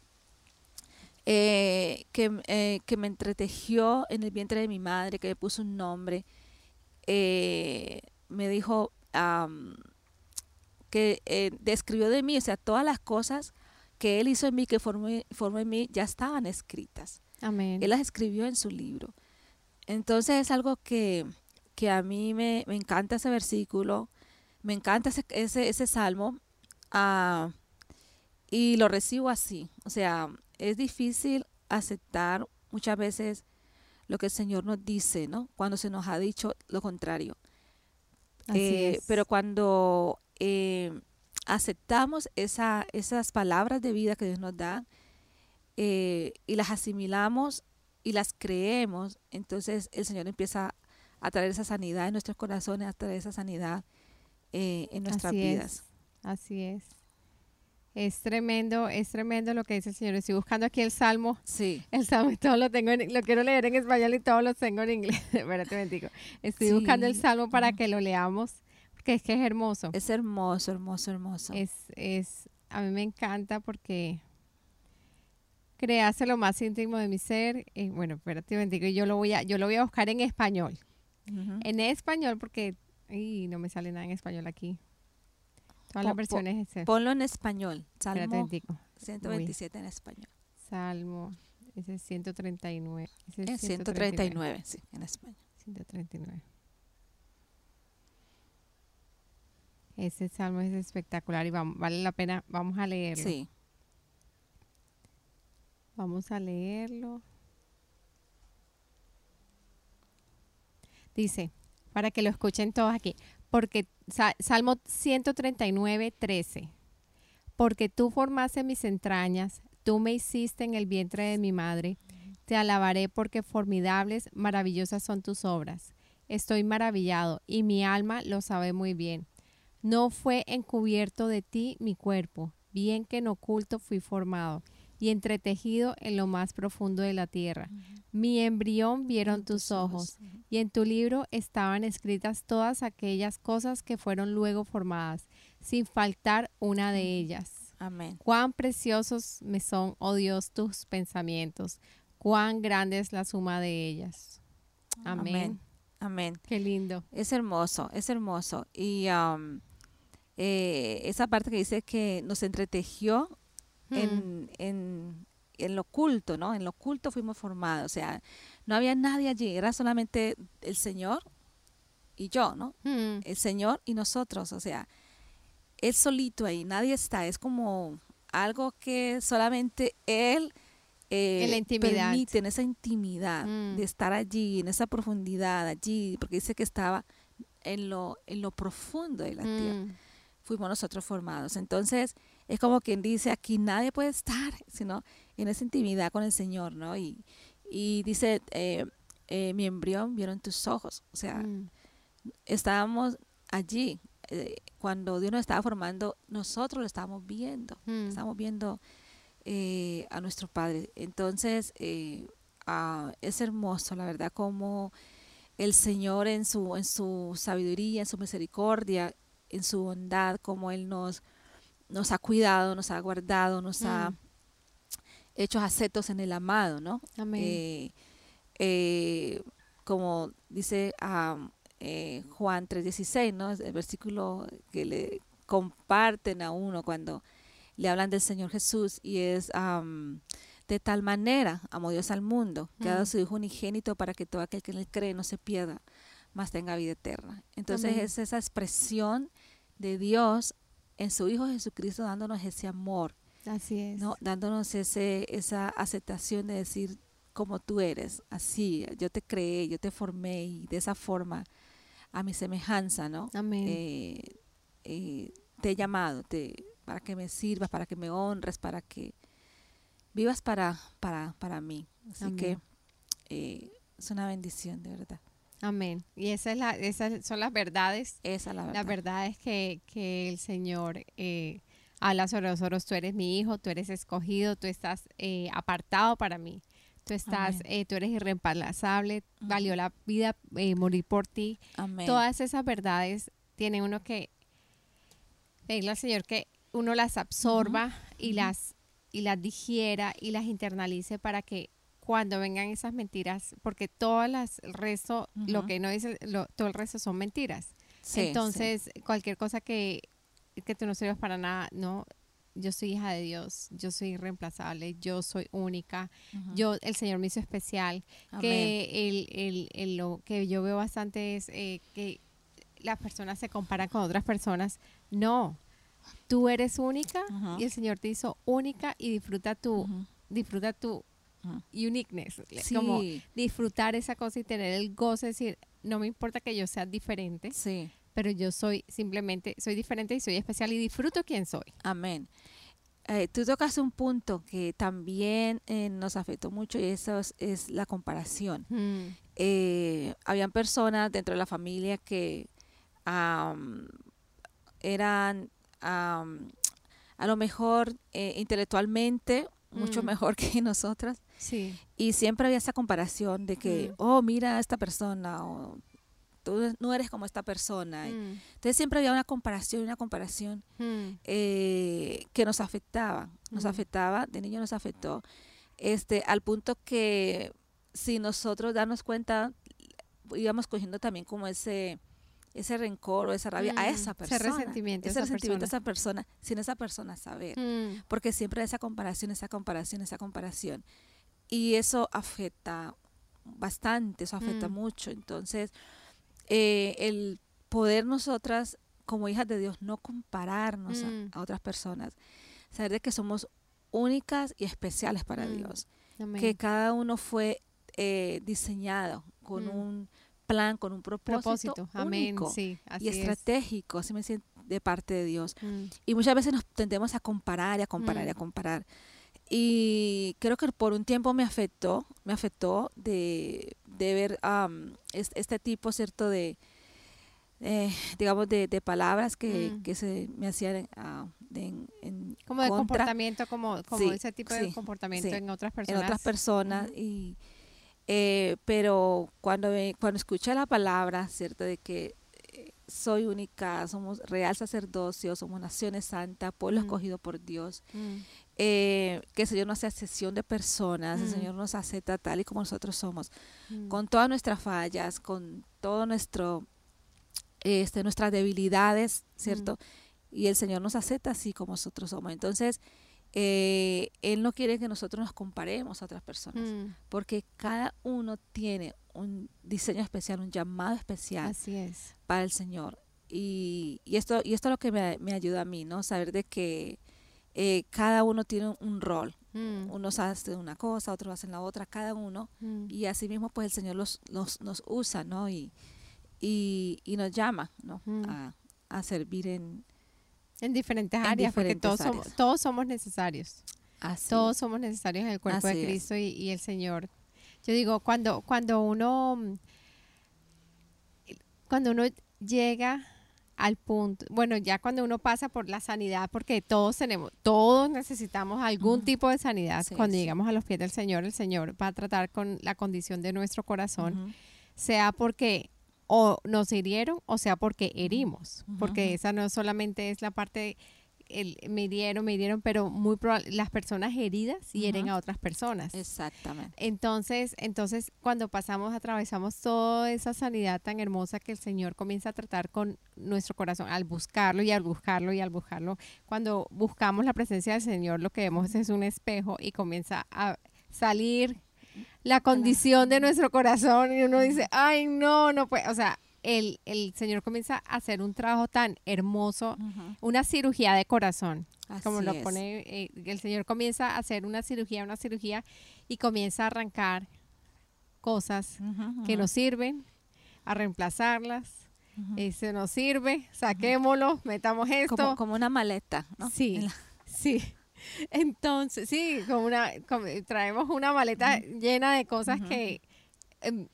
Eh, que, eh, que, me entretejió en el vientre de mi madre, que me puso un nombre, eh, me dijo que describió de mí, o sea, todas las cosas que él hizo en mí, que formó, formó en mí, ya estaban escritas. Amén. Él las escribió en su libro. Entonces es algo que, que a mí me, me, encanta ese versículo, me encanta ese, ese, ese salmo uh, y lo recibo así. O sea, es difícil aceptar muchas veces lo que el Señor nos dice, ¿no? Cuando se nos ha dicho lo contrario. Eh, pero cuando eh, aceptamos esa, esas palabras de vida que Dios nos da eh, y las asimilamos y las creemos, entonces el Señor empieza a traer esa sanidad en nuestros corazones, a traer esa sanidad en nuestras vidas. Así es. Es tremendo, es tremendo lo que dice el Señor. Estoy buscando aquí el Salmo. Sí. El Salmo y todo lo tengo, en, lo quiero leer en español y todo lo tengo en inglés. Espérate, me digo. Estoy buscando el Salmo para que lo leamos, porque es que es hermoso. Es hermoso, hermoso, hermoso. Es, es, a mí me encanta porque creaste lo más íntimo de mi ser. Y bueno, espérate, me digo, yo lo voy a, yo lo voy a buscar en español. En español porque, y no me sale nada en español aquí. Todas las versiones Ponlo en español. Salmo 127 en español. Salmo, ese es 139. Ese es 139, sí, en español. 139. Ese salmo es espectacular y vale la pena, vamos a leerlo. Sí. Vamos a leerlo. Dice, para que lo escuchen todos aquí, porque Salmo 139, 13. Porque tú formaste mis entrañas, tú me hiciste en el vientre de mi madre. Te alabaré porque formidables, maravillosas son tus obras. Estoy maravillado y mi alma lo sabe muy bien. No fue encubierto de ti mi cuerpo, bien que en oculto fui formado y entretejido en lo más profundo de la tierra. Mi embrión vieron tus ojos, y en tu libro estaban escritas todas aquellas cosas que fueron luego formadas, sin faltar una de ellas. Amén. Cuán preciosos me son, oh Dios, tus pensamientos, cuán grande es la suma de ellas. Amén. Amén. Qué lindo. Es hermoso, es hermoso. Y um, eh, esa parte que dice que nos entretejió en, en, en, lo oculto, ¿no? En lo oculto fuimos formados, o sea, no había nadie allí, era solamente el Señor y yo, ¿no? El Señor y nosotros, o sea, es solito ahí, nadie está, es como algo que solamente Él eh, en permite, en esa intimidad mm. de estar allí, en esa profundidad allí, porque dice que estaba en lo, en lo profundo de la tierra, mm. Fuimos nosotros formados. Entonces, es como quien dice, aquí nadie puede estar, sino en esa intimidad con el Señor, ¿no? Y, y dice, eh, eh, mi embrión vieron tus ojos, o sea, mm. estábamos allí, eh, cuando Dios nos estaba formando, nosotros lo estábamos viendo, mm. estábamos viendo a nuestro Padre. Entonces, ah, es hermoso, la verdad, como el Señor en su, en su sabiduría, en su misericordia, en su bondad, como Él nos nos ha cuidado, nos ha guardado, nos ha mm. hecho aceptos en el amado, ¿no? Amén. Eh, eh, como dice eh, Juan 3:16, ¿no? El versículo que le comparten a uno cuando le hablan del Señor Jesús y es de tal manera amó Dios al mundo que ha dado mm. su Hijo unigénito para que todo aquel que en él cree no se pierda, mas tenga vida eterna. Entonces es esa expresión de Dios en su Hijo Jesucristo dándonos ese amor. Así es. ¿no? Dándonos ese, esa aceptación de decir como tú eres, así, yo te creé, yo te formé y de esa forma a mi semejanza, ¿no? Amén. Eh, eh, te he llamado te, para que me sirvas, para que me honres, para que vivas para, para, para mí. Así que eh, es una bendición, de verdad. Amén. Y esa es la, esas son las verdades. Esa es la verdad. La verdad es que, que el Señor eh, habla sobre nosotros. Tú eres mi hijo, tú eres escogido, tú estás eh, apartado para mí. Tú estás, eh, tú eres irreemplazable, valió la vida morir por ti. Amén. Todas esas verdades tiene uno que pedirle al Señor que uno las absorba y las y las digiera y las internalice para que cuando vengan esas mentiras, porque todas las, resto, lo que no dice, todo el resto son mentiras. Entonces, cualquier cosa que, que tú no sirvas para nada, no, yo soy hija de Dios, yo soy irreemplazable, yo soy única, yo, el Señor me hizo especial, que el, el, el, lo que yo veo bastante es eh, que las personas se comparan con otras personas, no, tú eres única y el Señor te hizo única y disfruta tu, disfruta tu uniqueness, como disfrutar esa cosa y tener el goce, decir, no me importa que yo sea diferente, sí. pero yo soy simplemente, soy diferente y soy especial y disfruto quién soy. Amén. Eh, tú tocas un punto que también eh, nos afectó mucho y eso es, la comparación. Mm. Eh, habían personas dentro de la familia que eran a lo mejor intelectualmente mucho mm. mejor que nosotras. Sí. Y siempre había esa comparación de que, mm. oh, mira a esta persona, o tú no eres como esta persona. Mm. Entonces siempre había una comparación, una comparación eh, que nos afectaba, nos afectaba, de niño nos afectó, este, al punto que si nosotros darnos cuenta, íbamos cogiendo también como ese ese rencor o esa rabia a mm, esa persona. Ese resentimiento, ese resentimiento a esa persona, sin esa persona saber. Mm. Porque siempre esa comparación, esa comparación, esa comparación. Y eso afecta bastante, eso afecta mm. mucho. Entonces, eh, el poder nosotras como hijas de Dios, no compararnos Mm. a, a otras personas. Saber de que somos únicas y especiales para Mm. Dios. Amén. Que cada uno fue eh, diseñado con Mm. un plan, con un propósito, propósito. Amén. único Sí, así y es. estratégico, así me siento, de parte de Dios. Mm, Y muchas veces nos tendemos a comparar y a comparar y a Mm. comparar. Y creo que por un tiempo me afectó, me afectó de, de ver este tipo, ¿cierto? De, eh, digamos, de, de palabras que, Mm. que se me hacían de- en, en Como de contra comportamiento, como, como Sí, ese tipo sí, de comportamiento sí. en otras en personas. otras personas. Y eh, Pero cuando, me- cuando escuché la palabra, ¿cierto? De que eh, soy única, somos real sacerdocio, somos naciones santa, pueblo Mm. escogido por Dios. Mm, eh, que el Señor no hace excepción de personas, el Mm. Señor nos acepta tal y como nosotros somos, mm, con todas nuestras fallas, con todo nuestro, este, nuestras debilidades, ¿cierto? Y el Señor nos acepta así como nosotros somos. Entonces, eh, Él no quiere que nosotros nos comparemos a otras personas, mm, porque cada uno tiene un diseño especial, un llamado especial Así es. para el Señor. Y, y esto, y esto es lo que me, me ayuda a mí, ¿no? Saber de que eh, cada uno tiene un, rol. Mm, Unos hacen una cosa, otros hacen la otra, cada uno. mm, Y así mismo, pues el Señor los, los, nos usa, ¿no? Y, y, y nos llama, ¿no? Mm. A, a servir en En diferentes En áreas, porque todos somos, todos somos necesarios. así. Todos somos necesarios en el cuerpo Así de. Cristo y, y el Señor. Yo digo, cuando, cuando uno cuando uno llega al punto, bueno, ya cuando uno pasa por la sanidad, porque todos tenemos, todos necesitamos algún tipo de sanidad. Sí, cuando sí. llegamos a los pies del Señor, el Señor va a tratar con la condición de nuestro corazón, sea porque o nos hirieron o sea porque herimos, porque esa no solamente es la parte el, me hirieron, me hirieron, pero muy las personas heridas hieren Ujú. a otras personas. Exactamente. Entonces, entonces cuando pasamos, atravesamos toda esa sanidad tan hermosa que el Señor comienza a tratar con nuestro corazón, al buscarlo y al buscarlo y al buscarlo. Cuando buscamos la presencia del Señor, lo que vemos es un espejo y comienza a salir la condición de nuestro corazón y uno dice, ay, no, no puede, o sea, el, el Señor comienza a hacer un trabajo tan hermoso, una cirugía de corazón como lo pone, eh, el Señor comienza a hacer una cirugía, una cirugía y comienza a arrancar cosas que nos sirven, a reemplazarlas. Ese nos sirve, saquémoslo, metamos esto. como, como una maleta, ¿no? Sí, En la- sí. Entonces, sí, como una, como- traemos una maleta llena de cosas que em,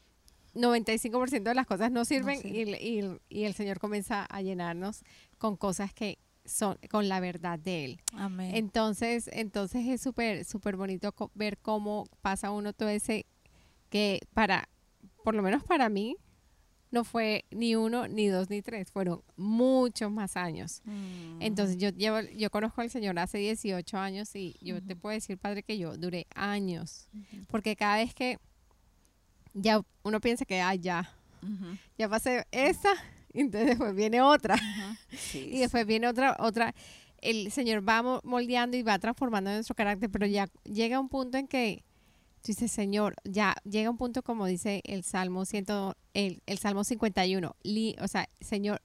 95% de las cosas no sirven y, sirven. y- y el Señor comienza a llenarnos con cosas que son con la verdad de Él. Amén. Entonces, entonces es súper, súper bonito ver cómo pasa uno todo ese que para, por lo menos para mí, no fue ni uno, ni dos, ni tres, fueron muchos más años. Mm. Entonces yo llevo, yo conozco al Señor hace 18 años y yo te puedo decir, Padre, que yo duré años. Porque cada vez que ya uno piensa que, ah, ya, Ujú, ya pasé esta, y entonces después viene otra. Sí, Y después viene otra, otra. El Señor va mo- moldeando y va transformando nuestro carácter, pero ya llega un punto en que tú dices, Señor, ya llega un punto como dice el Salmo ciento, el, el Salmo 51, li- o sea, Señor,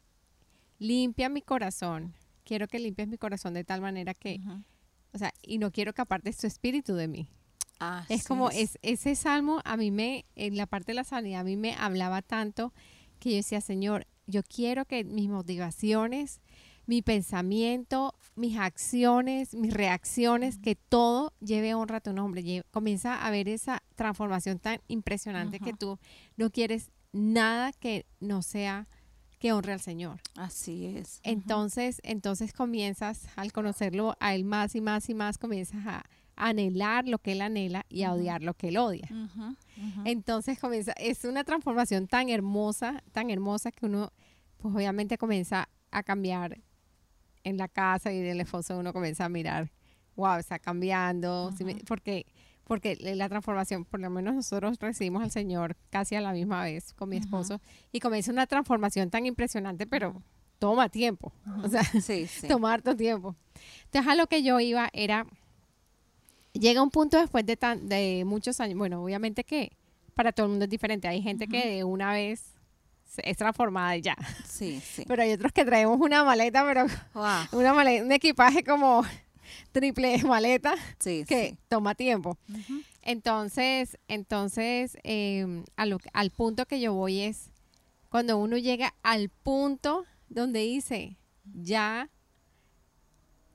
limpia mi corazón. Quiero que limpies mi corazón de tal manera que, o sea, y no quiero que apartes tu espíritu de mí. Es como es, ese salmo a mí me, en la parte de la sanidad, a mí me hablaba tanto que yo decía, Señor, yo quiero que mis motivaciones, mi pensamiento, mis acciones, mis reacciones, que todo lleve honra a tu nombre. Comienza a ver esa transformación tan impresionante que tú no quieres nada que no sea que honre al Señor. Así es. Entonces, entonces comienzas al conocerlo a él más y más y más, comienzas a anhelar lo que él anhela y a odiar lo que él odia. Entonces comienza, es una transformación tan hermosa, tan hermosa que uno, pues obviamente comienza a cambiar en la casa y del esposo uno comienza a mirar, wow, está cambiando, ¿sí me- Ujú. porque porque la transformación, por lo menos nosotros recibimos al Señor casi a la misma vez con mi esposo y comienza una transformación tan impresionante, pero toma tiempo, o sea, Sí, sí. tomar tu tiempo. Entonces a lo que yo iba era, llega un punto después de, tan, de muchos años, bueno, obviamente que para todo el mundo es diferente, hay gente que de una vez es transformada y ya. Sí, sí. Pero hay otros que traemos una maleta, pero una maleta, un equipaje como triple maleta que toma tiempo. Entonces, entonces em, al punto que yo voy es cuando uno llega al punto donde dice, ya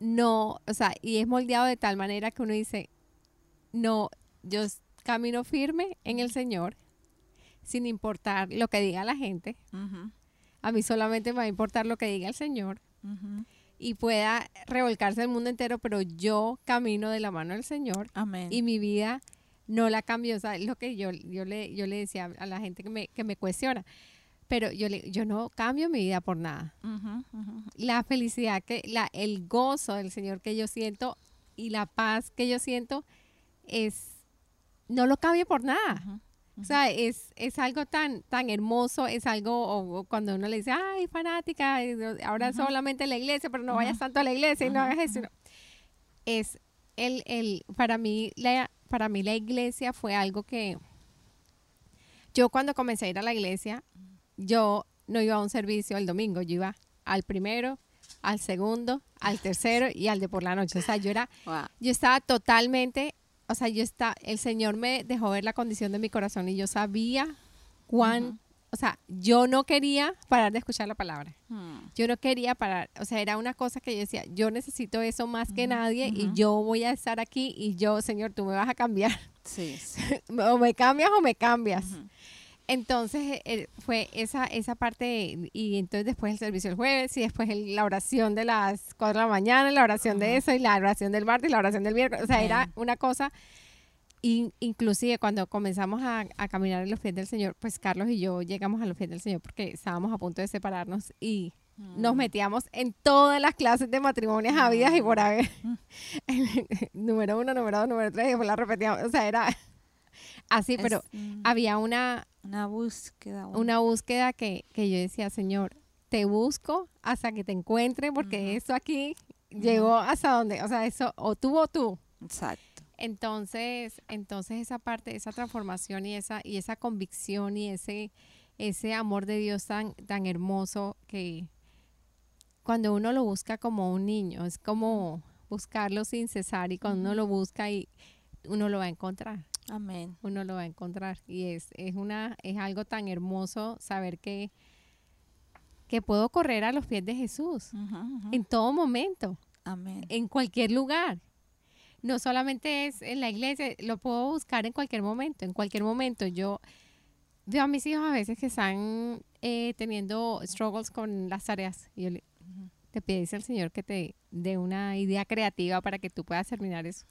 no, o sea, y es moldeado de tal manera que uno dice, no, yo camino firme en el Señor, sin importar lo que diga la gente. A mí solamente me va a importar lo que diga el Señor. Y pueda revolcarse el mundo entero, pero yo camino de la mano del Señor. Amén. Y mi vida no la cambio. O sea, es lo que yo, yo, le, yo le decía a la gente que me, que me cuestiona. Pero yo, le, yo no cambio mi vida por nada. La felicidad, que la, el gozo del Señor que yo siento y la paz que yo siento es, no lo cambio por nada. O sea, es, es algo tan, tan hermoso, es algo, cuando uno le dice, ay, fanática, ahora solamente la iglesia, pero no vayas tanto a la iglesia y no hagas eso. Es el, el, para mí, la, para mí la iglesia fue algo que yo cuando comencé a ir a la iglesia, yo no iba a un servicio el domingo, yo iba al primero, al segundo, al tercero y al de por la noche. O sea, yo era, yo estaba totalmente o sea, yo está, el Señor me dejó ver la condición de mi corazón y yo sabía cuán, o sea, yo no quería parar de escuchar la palabra. Hmm. Yo no quería parar, o sea, era una cosa que yo decía, yo necesito eso más que nadie y yo voy a estar aquí y yo, Señor, tú me vas a cambiar. Sí. o me cambias o me cambias. Entonces eh, fue esa, esa parte, y entonces después el servicio el jueves, y después la oración de las 4 de la mañana, la oración de eso, y la oración del martes, y la oración del miércoles. O sea, era una cosa, y inclusive cuando comenzamos a, caminar en los pies del Señor, pues Carlos y yo llegamos a los pies del Señor porque estábamos a punto de separarnos y nos mm. metíamos en todas las clases de matrimonios habidas y por haber. Mm. número uno, número dos, número tres, y después la repetíamos. O sea, era así, pero había una, una búsqueda. Una búsqueda que, que, yo decía, Señor, te busco hasta que te encuentre, porque eso aquí llegó hasta donde, o sea, eso, o tú o tú. Exacto. Entonces, entonces esa parte, esa transformación y esa, y esa convicción y ese, ese amor de Dios tan, tan hermoso que cuando uno lo busca como un niño, es como buscarlo sin cesar y cuando uno lo busca y uno lo va a encontrar. Amén. Uno lo va a encontrar. Y es, es, una, es algo tan hermoso saber que, que puedo correr a los pies de Jesús en todo momento. Amén. En cualquier lugar. No solamente es en la iglesia, lo puedo buscar en cualquier momento. En cualquier momento yo veo a mis hijos a veces que están eh, teniendo struggles con las tareas. Y yo le, te pides al Señor que te dé una idea creativa para que tú puedas terminar eso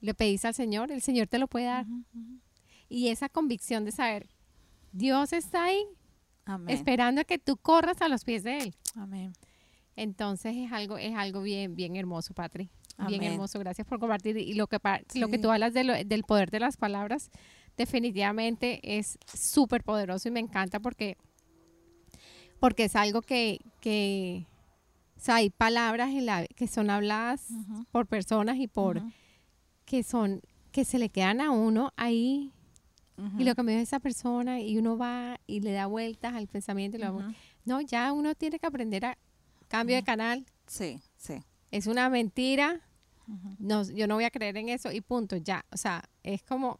le pedís al Señor, el Señor te lo puede dar. Y esa convicción de saber, Dios está ahí, esperando a que tú corras a los pies de Él. Amén. Entonces es algo, es algo bien, bien hermoso, Patri. Bien hermoso. Gracias por compartir. Y lo que, lo que tú hablas del poder de las palabras, definitivamente es súper poderoso y me encanta porque, porque es algo que, que o sea, hay palabras en la, que son habladas por personas y por que son, que se le quedan a uno ahí. Y lo que me dice esa persona, y uno va y le da vueltas al pensamiento. Y No, ya uno tiene que aprender a cambio de canal. Sí, sí. Es una mentira. no, yo no voy a creer en eso y punto, ya. O sea, es como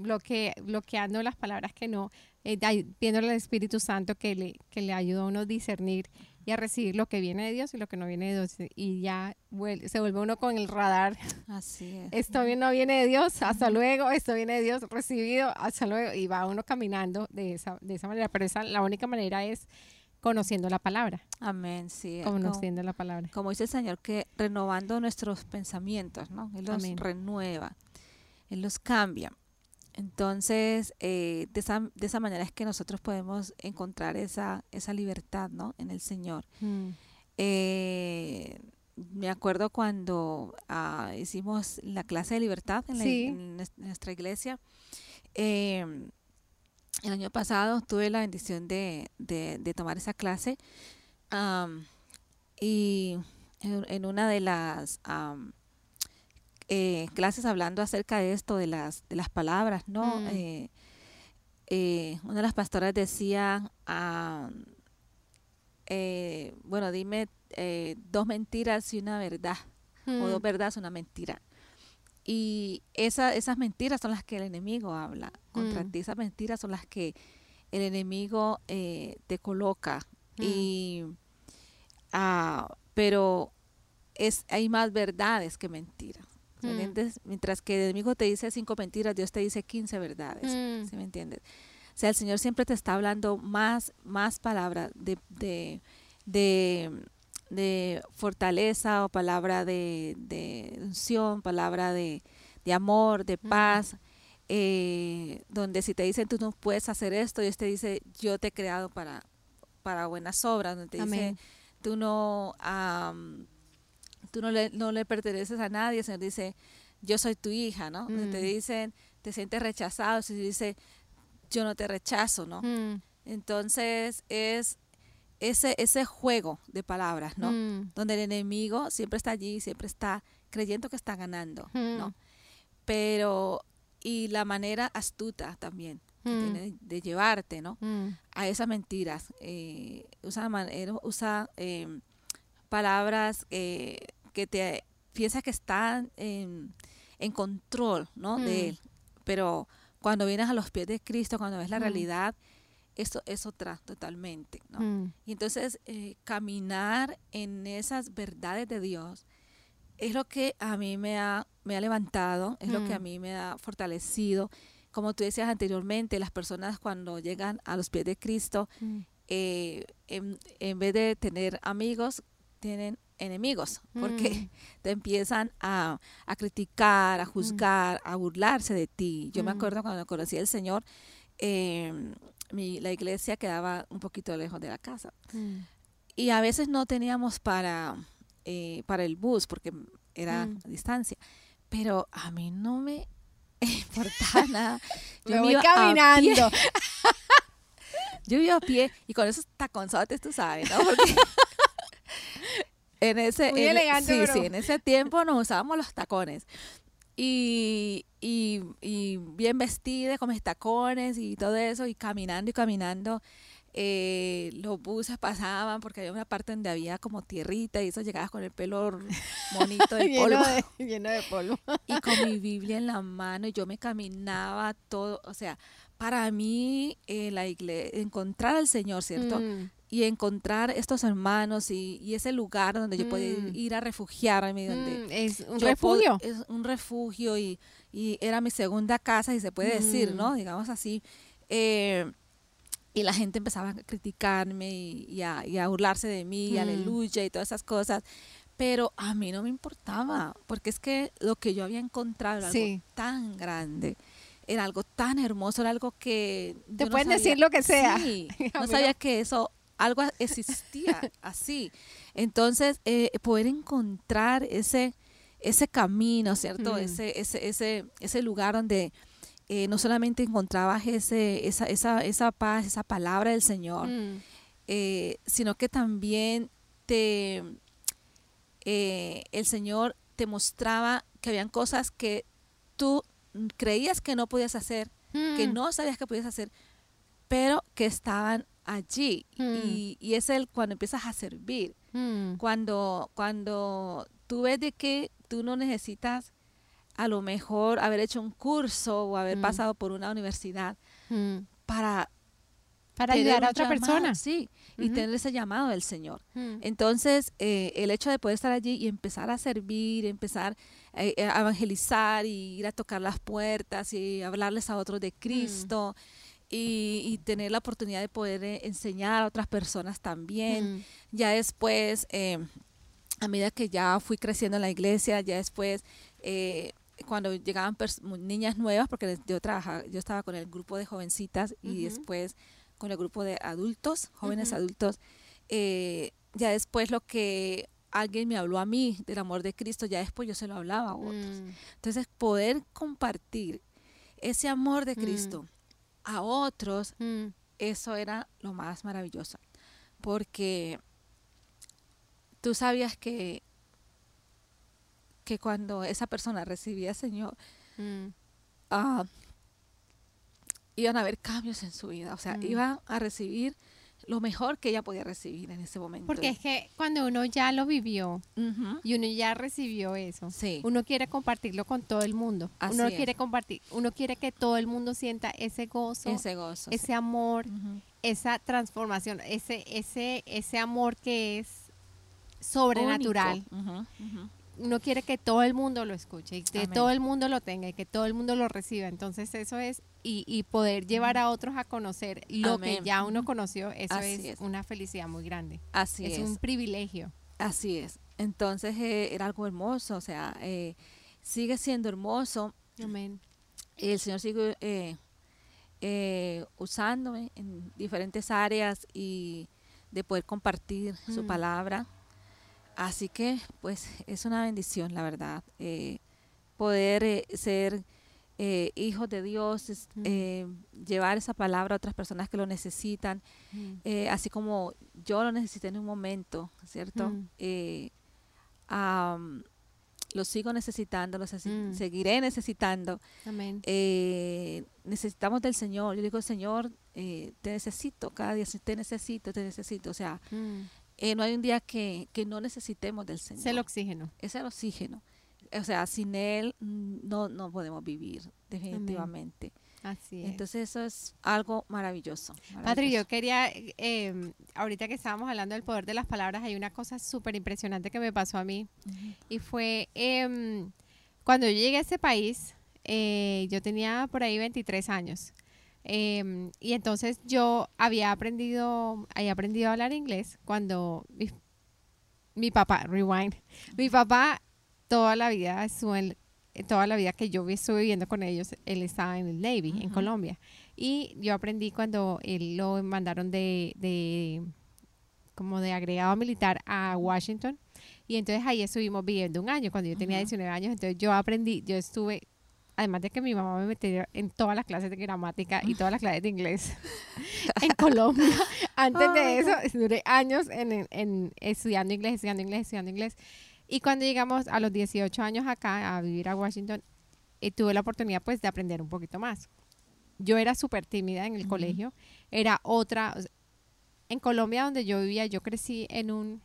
bloque, bloqueando las palabras que no, eh, pidiéndole al Espíritu Santo que le, que le ayude a uno a discernir y a recibir lo que viene de Dios y lo que no viene de Dios. Y ya se vuelve uno con el radar. Así es. Esto no viene de Dios, hasta luego. Esto viene de Dios, recibido, hasta luego. Y va uno caminando de esa, de esa manera. Pero esa, la única manera es conociendo la palabra. Amén, sí. Conociendo la palabra. Como dice el Señor, que renovando nuestros pensamientos, ¿no? Él los renueva, Él los cambia. Entonces, eh, de, esa, de esa manera es que nosotros podemos encontrar esa, esa libertad ¿no? en el Señor. Mm. Eh, me acuerdo cuando ah, hicimos la clase de libertad en, nuestra iglesia. Em, el año pasado tuve la bendición de, de, tomar esa clase y en, una de las eh, clases hablando acerca de esto, de las, de las palabras, ¿no? Mm. Eh, eh, una de las pastoras decía, ah, eh, bueno, dime dos mentiras y una verdad, o dos verdades y una mentira. Y esa, esas mentiras son las que el enemigo habla contra ti, esas mentiras son las que el enemigo te coloca. Y, ah, pero es, hay más verdades que mentiras. Mm. Mientras que el enemigo te dice cinco mentiras, Dios te dice quince verdades. Mm. ¿Sí me entiendes? O sea, el Señor siempre te está hablando más, más palabras de, de, de, fortaleza o palabra de, de unción, palabra de, amor, de mm. paz. Eh, donde si te dicen tú no puedes hacer esto, Dios te dice yo te he creado para, para buenas obras, donde te dice tú no tú no le, no le perteneces a nadie, el Señor dice, yo soy tu hija, ¿no? Te mm. dicen, te sientes rechazado, se dice, yo no te rechazo, ¿no? Mm. Entonces es ese, ese juego de palabras, ¿no? Mm. Donde el enemigo siempre está allí, siempre está creyendo que está ganando, ¿no? Pero, y la manera astuta también tiene de llevarte, ¿no? A esas mentiras. Eh, usa, usa eh, palabras eh, que te piensa que está en, control, ¿no? De mm. él. Pero cuando vienes a los pies de Cristo, cuando ves la mm. realidad, eso es otra totalmente, ¿no? Mm. Y entonces eh, caminar en esas verdades de Dios es lo que a mí me ha, me ha levantado, es lo que a mí me ha fortalecido. Como tú decías anteriormente, las personas cuando llegan a los pies de Cristo, eh, en, en, vez de tener amigos, tienen enemigos, porque mm. te empiezan a, criticar, a juzgar, a burlarse de ti. Yo me mm. acuerdo cuando conocí al Señor, em, la iglesia quedaba un poquito lejos de la casa. Mm. Y a veces no teníamos para, eh, para el bus, porque era a distancia. Pero a mí no me importaba nada. Yo me voy caminando. Yo iba a pie y con esos taconzotes, tú sabes, ¿no? Porque en ese, Muy elegante, sí, sí, en ese tiempo nos usábamos los tacones. Y, y, y, bien vestida con mis tacones y todo eso, y caminando y caminando. Eh, los buses pasaban porque había una parte donde había como tierrita y eso llegabas con el pelo monito de polvo. lleno, de, polvo. y con mi Biblia en la mano y yo me caminaba todo, o sea, para mí eh, la iglesia, encontrar al Señor, ¿cierto? Mm y encontrar estos hermanos y, ese lugar donde yo puedo mm. ir a refugiarme. Donde mm, es un refugio. es un refugio y, era mi segunda casa, y se puede decir, ¿no? Mm. Digamos así. Eh, y la gente empezaba a criticarme y, a, burlarse de mí, y aleluya, y todas esas cosas. Pero a mí no me importaba, porque es que lo que yo había encontrado era algo tan grande era algo tan hermoso, era algo que... Te pueden decir lo que sea. Sí, no sabía que eso algo existía así. Entonces, eh, poder encontrar ese, ese camino, ¿cierto? Ese, ese, ese, ese lugar donde eh, no solamente encontrabas ese, esa, esa, esa paz, esa palabra del Señor, mm. eh, sino que también te, el Señor te mostraba que habían cosas que tú creías que no podías hacer, que mm. no sabías que podías hacer, pero que estaban allí hmm. y, y, es el cuando empiezas a servir, hmm. cuando, cuando tú ves de que tú no necesitas a lo mejor haber hecho un curso o haber hmm. pasado por una universidad para para ayudar a otra persona. Sí, y tener ese llamado del Señor. Entonces, eh, el hecho de poder estar allí y empezar a servir, empezar eh, a evangelizar y ir a tocar las puertas y hablarles a otros de Cristo y, tener la oportunidad de poder eh, enseñar a otras personas también. Ya después, eh, a medida que ya fui creciendo en la iglesia, ya después, eh, cuando llegaban niñas nuevas, porque yo trabajaba, yo estaba con el grupo de jovencitas y después con el grupo de adultos, jóvenes adultos, ya después lo que alguien me habló a mí del amor de Cristo, ya después yo se lo hablaba a otros. Mm. Entonces, poder compartir ese amor de mm. A otros, mm. eso era lo más maravilloso. Porque tú sabías que, que cuando esa persona recibía al Señor, mm. ah, iban a haber cambios en su vida, o sea, Mm. iba a recibir lo mejor que ella podía recibir en ese momento. Porque es que cuando uno ya lo vivió y uno ya recibió eso, Sí. uno quiere compartirlo con todo el mundo. Así uno es. quiere compartir, uno quiere que todo el mundo sienta ese gozo, ese gozo. ese amor, esa transformación, ese ese ese amor que es sobrenatural. Ujú. Uno quiere que todo el mundo lo escuche y que Amén. todo el mundo lo tenga y que todo el mundo lo reciba. Entonces eso es y, y poder llevar a otros a conocer lo que ya uno conoció, eso es. una felicidad muy grande. Así es, es. un privilegio. Así es. Entonces eh, era algo hermoso, o sea, eh, sigue siendo hermoso. Amén. El Señor sigue eh, eh, usándome en diferentes áreas y de poder compartir su Mm. palabra. Así que, pues, es una bendición, la verdad, eh, poder eh, ser eh, hijos de Dios, es- Mm. eh, llevar esa palabra a otras personas que lo necesitan, eh, así como yo lo necesité en un momento, ¿cierto? Mm. Eh, lo sigo necesitando, lo Mm. seguiré necesitando. Amén. Eh, necesitamos del Señor. Yo digo, Señor, eh, te necesito cada día, te necesito, te necesito. O sea, Mm. Eh, no hay un día que, que no necesitemos del Señor. Es el oxígeno. es el oxígeno. O sea, sin Él no, no podemos vivir, definitivamente. Así es. Entonces eso es algo maravilloso. Patri, yo maravilloso. quería, eh, ahorita que estábamos hablando del poder de las palabras, hay una cosa súper impresionante que me pasó a mí y fue em, cuando yo llegué a este país, eh, yo tenía por ahí 23 años. Em, y entonces yo había aprendido, había aprendido a hablar inglés cuando mi, mi papá, rewind, mi papá toda la vida en- eh, toda la vida que yo estuve viviendo con ellos, él estaba en el Navy, en Ujú. Colombia. Y yo aprendí cuando él lo mandaron de, de como de agregado militar a Washington. Y entonces ahí estuvimos viviendo un año, cuando yo tenía Ujú. 19 años. Entonces yo aprendí, yo estuve, además de que mi mamá me metió en todas las clases de gramática y todas las clases de inglés en Colombia. Antes de eso, duré años en, en- en estudiando inglés, estudiando inglés, estudiando inglés. Y cuando llegamos a los 18 años acá a vivir a Washington, eh, tuve la oportunidad pues de aprender un poquito más. Yo era súper tímida en el colegio, era otra, o sea, en Colombia donde yo vivía, yo crecí en un,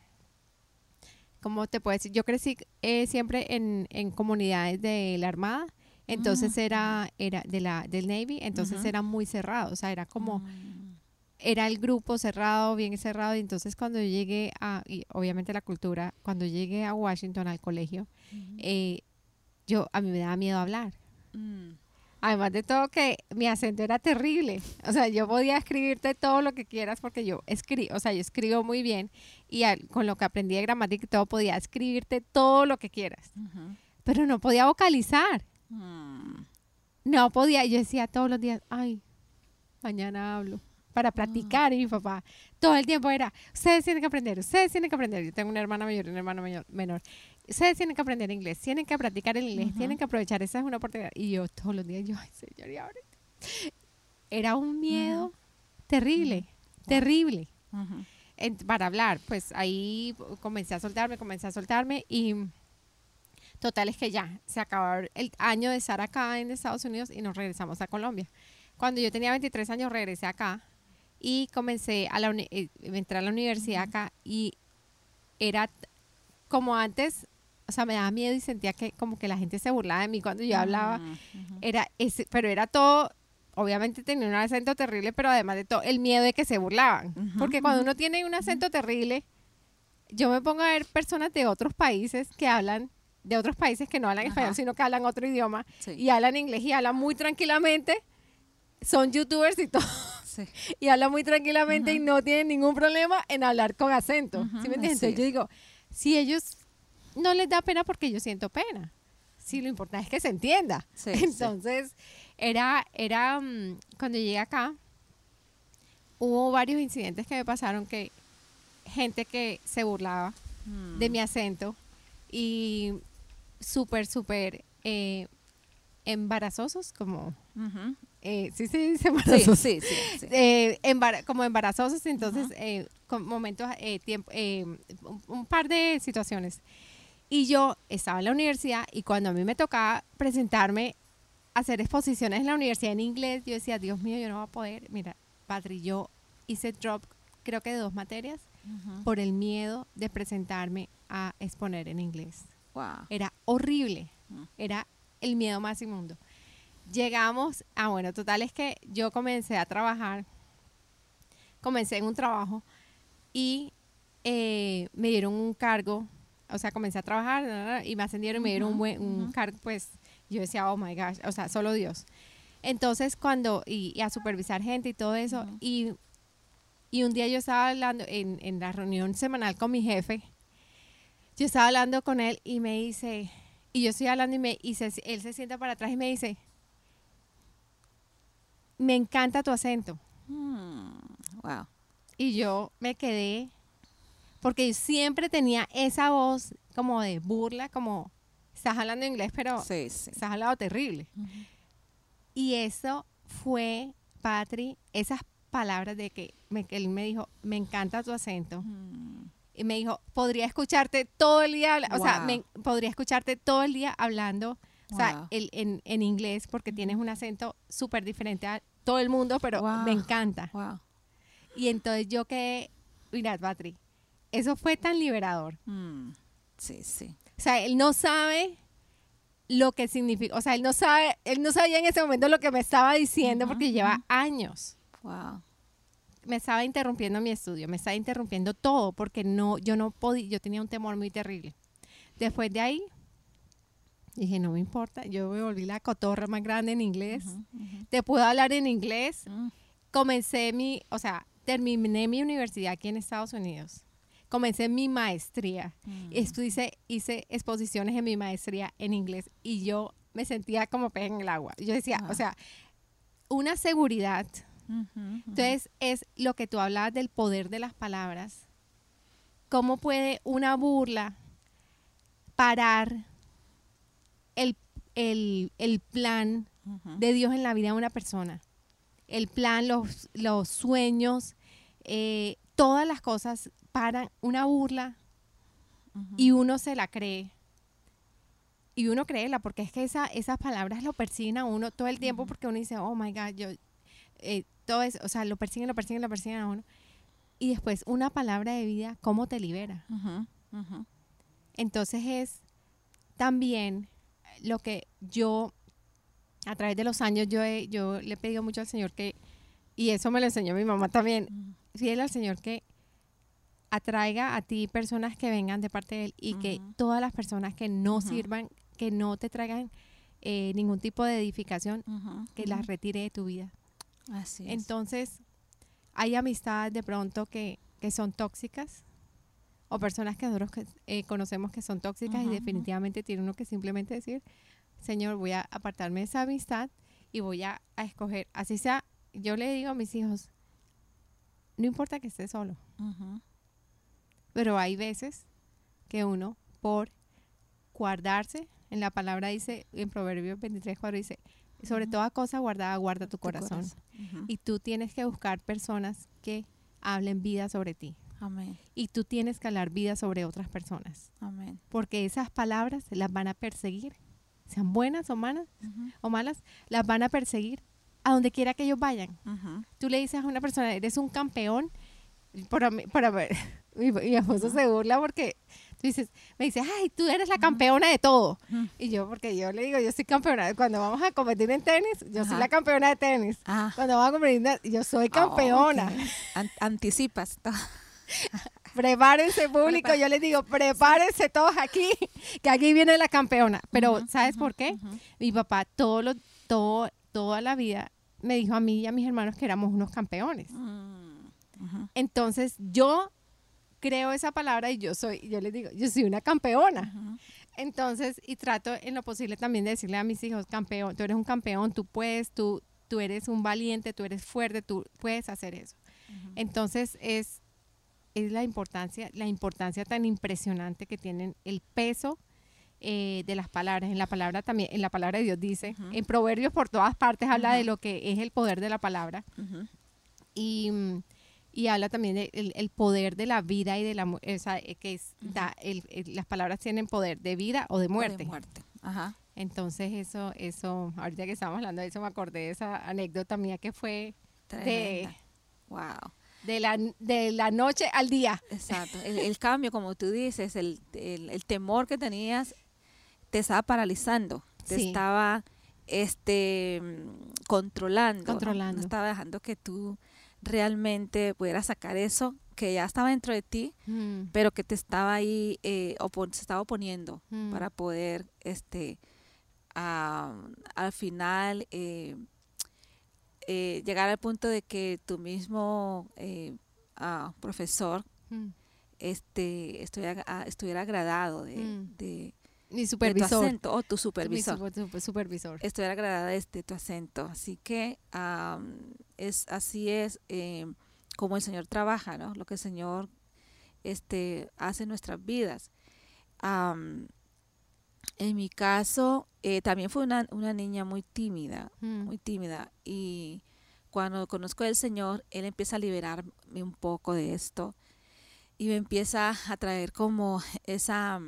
¿cómo te puedo decir? Yo crecí eh, siempre en, en comunidades de la Armada, entonces Mm. era, era de la, del Navy, entonces Ujú. era muy cerrado, o sea, era como Mm. era el grupo cerrado, bien cerrado, y entonces cuando yo llegué a, y obviamente la cultura, cuando llegué a Washington al colegio, eh, yo, a mí me daba miedo hablar. Mm. Además de todo que mi acento era terrible. O sea, yo podía escribirte todo lo que quieras porque yo escribo, o sea, yo escribo muy bien y al- con lo que aprendí de gramática y todo podía escribirte todo lo que quieras, pero no podía vocalizar. Mm. No podía, yo decía todos los días, ay, mañana hablo. Para practicar y mi papá todo el tiempo era, ustedes tienen que aprender, ustedes tienen que aprender. Yo tengo una hermana mayor y un hermano mayor, menor. Ustedes tienen que aprender inglés, tienen que practicar el inglés, tienen que aprovechar, esa es una oportunidad. Y yo todos los días, yo, ay, señor, y ahora. Era un miedo terrible, terrible en- para hablar. Pues ahí comencé a soltarme, comencé a soltarme y total es que ya se acabó el año de estar acá en Estados Unidos y nos regresamos a Colombia. Cuando yo tenía 23 años regresé acá y comencé a la eh, entré a la universidad acá y era como antes, o sea, me daba miedo y sentía que como que la gente se burlaba de mí cuando yo hablaba ujú. era ese, pero era todo, obviamente tenía un acento terrible, pero además de todo, el miedo de que se burlaban. Porque cuando uno tiene un acento terrible, yo me pongo a ver personas de otros países que hablan, de otros países que no hablan Ajá. español, sino que hablan otro idioma, Sí. y hablan inglés y hablan muy tranquilamente. Son youtubers y todo, Sí. y hablan muy tranquilamente y no tienen ningún problema en hablar con acento. Ujú, ¿Sí me entiendes? Entonces yo digo, si ellos no les da pena porque yo siento pena. Sí, lo importante es que se entienda. Sí, sí. Entonces, era, era, mm, cuando llegué acá, hubo varios incidentes que me pasaron que gente que se burlaba Mm. de mi acento y súper, súper eh, embarazosos, como, eh, sí dice Sí, embarazosos. sí, sí, sí. Eh, como embarazosos, entonces, con momentos, tiempo, un, un par de situaciones. Y yo estaba en la universidad y cuando a mí me tocaba presentarme hacer exposiciones en la universidad en inglés. Yo decía, Dios mío, yo no voy a poder. Mira, Patri, yo hice drop, creo que de dos materias, por el miedo de presentarme a exponer en inglés. Wow. Era horrible. Era el miedo más inmundo. Llegamos, ah, bueno, total es que yo comencé a trabajar, comencé en un trabajo y eh, me dieron un cargo, o sea, comencé a trabajar y me ascendieron y me dieron un, buen, un cargo, pues yo decía, oh my gosh, o sea, solo Dios. Entonces, cuando, y, a supervisar gente y todo eso, y, y, un día yo estaba hablando en, en la reunión semanal con mi jefe, yo estaba hablando con él y me dice, y yo estoy hablando y, me, y él se sienta para atrás y me dice, me encanta tu acento. Hmm, wow. Y yo me quedé, porque siempre tenía esa voz como de burla, como estás hablando inglés, pero sí, sí. estás hablando terrible. Y eso fue, Patri, esas palabras de que, él me dijo, me encanta tu acento. Hmm y me dijo, podría escucharte todo el día, o sea, me, podría escucharte todo el día hablando, o sea, el, en, en, inglés, porque tienes un acento súper diferente a todo el mundo, pero me encanta. Y entonces yo que, mira, Patri, eso fue tan liberador. Mm, sí, sí. O sea, él no sabe lo que significa, o sea, él no sabe, él no sabía en ese momento lo que me estaba diciendo porque lleva años. Wow me estaba interrumpiendo mi estudio, me estaba interrumpiendo todo porque no, yo no podía, yo tenía un temor muy terrible. Después de ahí, dije, no me importa, yo me volví la cotorra más grande en inglés, te puedo hablar en inglés. Mm. Comencé mi, o sea, terminé mi universidad aquí en Estados Unidos. Comencé mi maestría. Mm. hice, hice exposiciones en mi maestría en inglés y yo me sentía como pez en el agua. Yo decía, o sea, una seguridad entonces, es lo que tú hablabas del poder de las palabras. ¿Cómo puede una burla parar el, plan de Dios en la vida de una persona? El plan, los, los sueños, eh, todas las cosas paran una burla y uno se la cree. Y uno créela, porque es que esa, esas palabras lo persiguen a uno todo el tiempo porque uno dice, oh my God, yo, eh, todo eso, o sea, lo persiguen, lo persiguen, lo persiguen a uno. Y después una palabra de vida, ¿cómo te libera? Entonces es también lo que yo, a través de los años, yo, he, yo le he pedido mucho al Señor que, y eso me lo enseñó mi mamá también, fiel al Señor que atraiga a ti personas que vengan de parte de Él y que todas las personas que no sirvan, que no te traigan eh, ningún tipo de edificación, que las retire de tu vida. Así Entonces, hay amistades de pronto que, que son tóxicas o personas que nosotros eh, conocemos que son tóxicas y definitivamente tiene uno que simplemente decir, Señor, voy a apartarme de esa amistad y voy a, escoger, así sea, yo le digo a mis hijos, no importa que esté solo, pero hay veces que uno, por guardarse, en la palabra dice, en Proverbios 23, 4 dice, sobre toda cosa guardada, guarda tu, corazón. Y tú tienes que buscar personas que hablen vida sobre ti. Amén. Y tú tienes que hablar vida sobre otras personas. Amén. Porque esas palabras las van a perseguir, sean buenas o malas, o malas, las van a perseguir a donde quiera que ellos vayan. Tú le dices a una persona, eres un campeón, por, por, mi, mi esposo se burla porque dices, me dice, ay, tú eres la campeona de todo. Y yo, porque yo le digo, yo soy campeona. Cuando vamos a competir en tenis, yo soy la campeona de tenis. Ah. Cuando vamos a competir, yo soy campeona. anticipas todo. prepárense público, yo les digo, prepárense todos aquí, que aquí viene la campeona. Pero, ¿sabes por qué? Mi papá todo lo, todo, toda la vida me dijo a mí y a mis hermanos que éramos unos campeones. Mm, Entonces, yo creo esa palabra y yo soy, yo les digo, yo soy una campeona. Entonces, y trato en lo posible también de decirle a mis hijos, campeón, tú eres un campeón, tú puedes, tú, tú eres un valiente, tú eres fuerte, tú puedes hacer eso. Entonces, es, es la importancia, la importancia tan impresionante que tienen el peso eh, de las palabras. En la palabra también, en la palabra de Dios dice, en Proverbios por todas partes habla de lo que es el poder de la palabra. Y mm, y habla también del el poder de la vida y de la o sea, eh, que es, da, el, las palabras tienen poder de vida o de muerte. muerte. Ajá. Entonces eso, eso, ahorita que estamos hablando de eso, me acordé de esa anécdota mía que fue de, wow. de, la, de la noche al día. Exacto. El, cambio, como tú dices, el, temor que tenías te estaba paralizando, te estaba este controlando, controlando. No, estaba dejando que tú realmente pudieras sacar eso que ya estaba dentro de ti, mm. pero que te estaba ahí, eh, se estaba oponiendo mm. para poder este al final eh, eh, llegar al punto de que tu mismo eh, ah, profesor mm. este estuviera, ah, estuviera agradado de. Mi supervisor. tu acento o tu supervisor. Mi supervisor. Estuviera agradado de, este, tu acento. Así que es así es como el Señor trabaja no lo que el Señor este hace en nuestras vidas. En mi caso, eh, también fue una, una, niña muy tímida, mm. muy tímida. Y cuando conozco al Señor, Él empieza a liberarme un poco de esto. Y me empieza a traer como esa,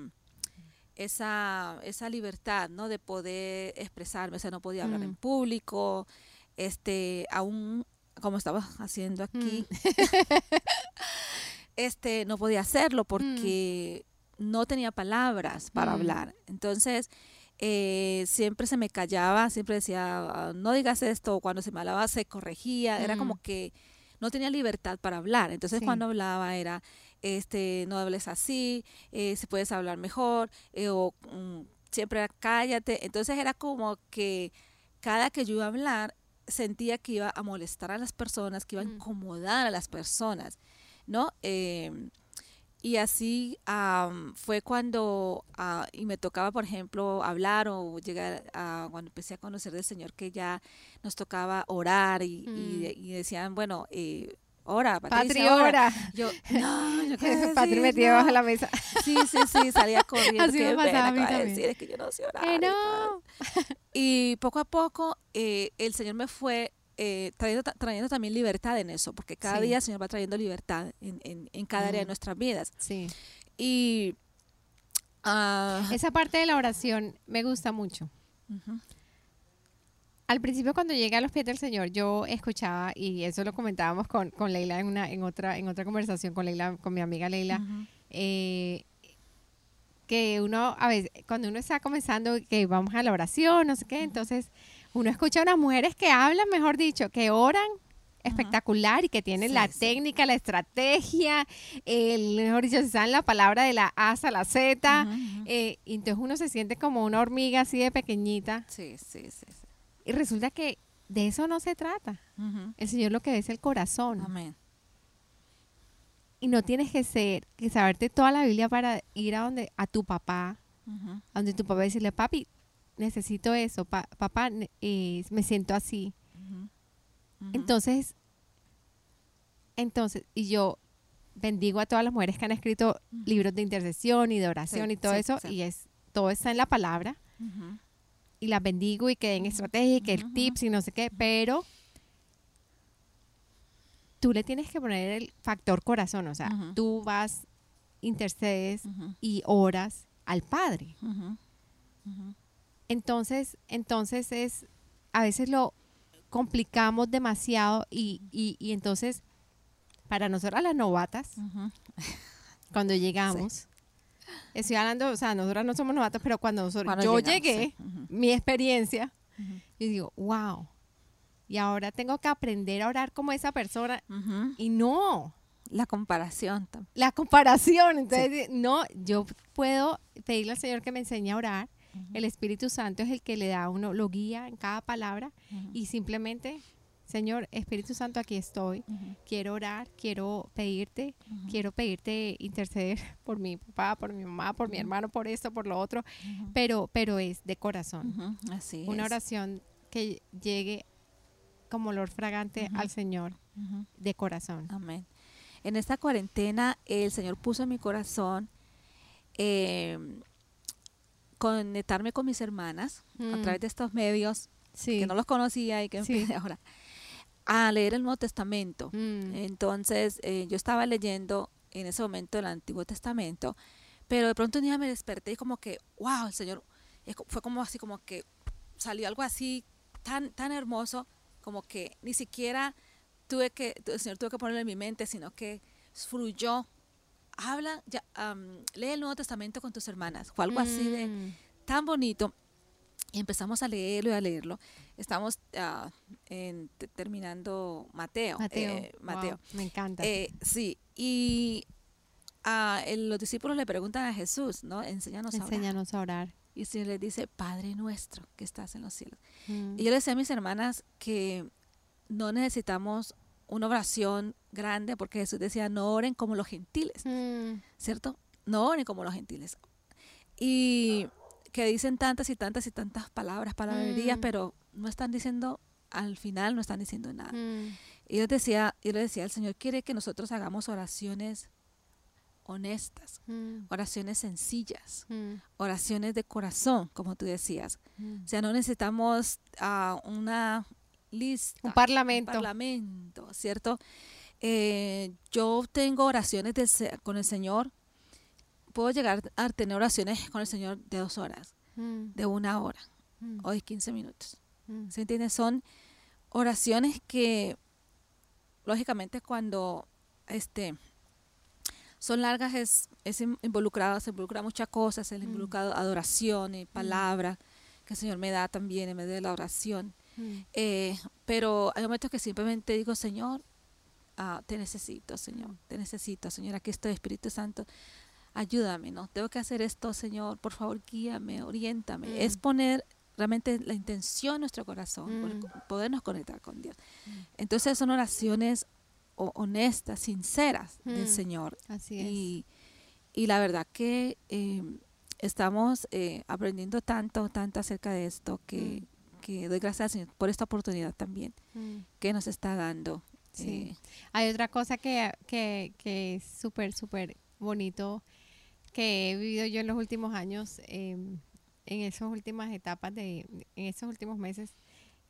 esa, esa libertad, ¿no? De poder expresarme. O sea, no podía hablar en mm. público, este, aún como estaba haciendo aquí, mm. este, no podía hacerlo porque no tenía palabras para mm. hablar. Entonces, eh, siempre se me callaba, siempre decía, no digas esto, cuando se me hablaba se corregía, era como mm. que no tenía libertad para hablar. Entonces, cuando hablaba era, este, no hables así, eh, si puedes hablar mejor, eh, o mm, siempre cállate. Entonces, era como que cada que yo iba a hablar, sentía que iba a molestar a las personas, que iba a incomodar a las personas, ¿no? Eh, y así fue cuando, uh, y me tocaba, por ejemplo, hablar o llegar a, cuando empecé a conocer del Señor, que ya nos tocaba orar y, y, mm. decían, bueno, eh, ora, Patricia, Patri, ora. Yo, no, yo qué Patri metida bajo la mesa. Sí, sí, sí, salía corriendo. Así me pasaba a mí también. Decir, es que yo no sé orar. Que no. Y, poco a poco eh, el Señor me fue eh, trayendo, trayendo, también libertad en eso, porque cada día el Señor va trayendo libertad en, en, en cada área de nuestras vidas. Sí. Y uh, esa parte de la oración me gusta mucho. Al principio cuando llegué a los pies del Señor, yo escuchaba, y eso lo comentábamos con, con Leila en, una, en, otra, en otra conversación con Leila, con mi amiga Leila, eh, que uno, a veces, cuando uno está comenzando, que vamos a la oración, no sé qué, entonces uno escucha a unas mujeres que hablan, mejor dicho, que oran espectacular y que tienen la técnica, la estrategia, el, mejor dicho, se saben la palabra de la A a la Z, eh, entonces uno se siente como una hormiga así de pequeñita. Sí, sí, sí. Y resulta que de eso no se trata. El Señor lo que ve es el corazón. Amén. Y no tienes que ser, que saberte toda la Biblia para ir a donde, a tu papá, a donde tu papá decirle, papi, necesito eso, papá, eh, me siento así. Entonces, entonces, y yo bendigo a todas las mujeres que han escrito libros de intercesión y de oración y todo eso, y es todo está en la palabra. Y las bendigo y que den estrategia y que el tips y no sé qué, pero tú le tienes que poner el factor corazón, o sea, tú vas, intercedes y oras al Padre. Entonces, entonces es, a veces lo complicamos demasiado y, y, entonces, para nosotras las novatas, cuando llegamos, estoy hablando, o sea, nosotras no somos novatas, pero cuando, yo llegué, mi experiencia, yo digo, wow, y ahora tengo que aprender a orar como esa persona, y no. La comparación. La comparación, entonces, no, yo puedo pedirle al Señor que me enseñe a orar, el Espíritu Santo es el que le da a uno, lo guía en cada palabra y simplemente, Señor, Espíritu Santo, aquí estoy. Quiero orar, quiero pedirte, quiero pedirte interceder por mi papá, por mi mamá, por mi hermano, por esto, por lo otro, pero, pero es de corazón. Así Una oración que llegue como olor fragante al Señor de corazón. Amén. En esta cuarentena el Señor puso en mi corazón eh, conectarme con mis hermanas a mm. través de estos medios que no los conocía y que ahora a leer el Nuevo Testamento. Mm. Entonces eh, yo estaba leyendo en ese momento el Antiguo Testamento, pero de pronto un día me desperté y como que, wow, el Señor fue como así como que salió algo así tan, tan hermoso, como que ni siquiera tuve que, el Señor tuvo que ponerlo en mi mente, sino que fluyó. Habla, ya, lee el Nuevo Testamento con tus hermanas. Fue algo así de mm. tan bonito. Y empezamos a leerlo y a leerlo. Estamos ah, terminando Mateo. Mateo. Eh, Mateo. me encanta. Eh, sí, y ah, los discípulos le preguntan a Jesús, ¿no? Enséñanos, Enséñanos a orar. Y el Señor le dice, Padre nuestro que estás en los cielos. Mm. Y yo le decía a mis hermanas que no necesitamos una oración grande, porque Jesús decía, no oren como los gentiles, mm. ¿cierto? No oren como los gentiles. Y que dicen tantas y tantas y tantas palabras, palabrerías, mm. pero no están diciendo, al final no están diciendo nada. Mm. Y yo decía, yo le decía, el Señor quiere que nosotros hagamos oraciones honestas, mm. oraciones sencillas, oraciones de corazón, como tú decías. O sea, no necesitamos uh, una lista. Un parlamento. Un parlamento, ¿cierto? Eh, yo tengo oraciones con el Señor puedo llegar a tener oraciones con el Señor de dos horas, mm. de una hora mm. o de 15 minutos. Mm. ¿Se entiende? Son oraciones que, lógicamente, cuando este, son largas, es, es involucrado, se involucra muchas cosas, se involucra adoración y palabra que el Señor me da también en medio de la oración. Eh, pero hay momentos que simplemente digo, Señor, ah, te necesito, Señor, te necesito, Señor, aquí estoy, Espíritu Santo ayúdame, ¿no? Tengo que hacer esto, Señor, por favor, guíame, oriéntame. Es mm. poner realmente la intención en nuestro corazón, mm. podernos conectar con Dios. Mm. Entonces son oraciones honestas, sinceras del Señor. Así es. Y, y la verdad que eh, estamos eh, aprendiendo tanto, tanto acerca de esto que, que doy gracias al Señor por esta oportunidad también que nos está dando. Sí. Eh, Hay otra cosa que, que, que es súper, súper bonito que he vivido yo en los últimos años, em, en esas últimas etapas, de, en esos últimos meses,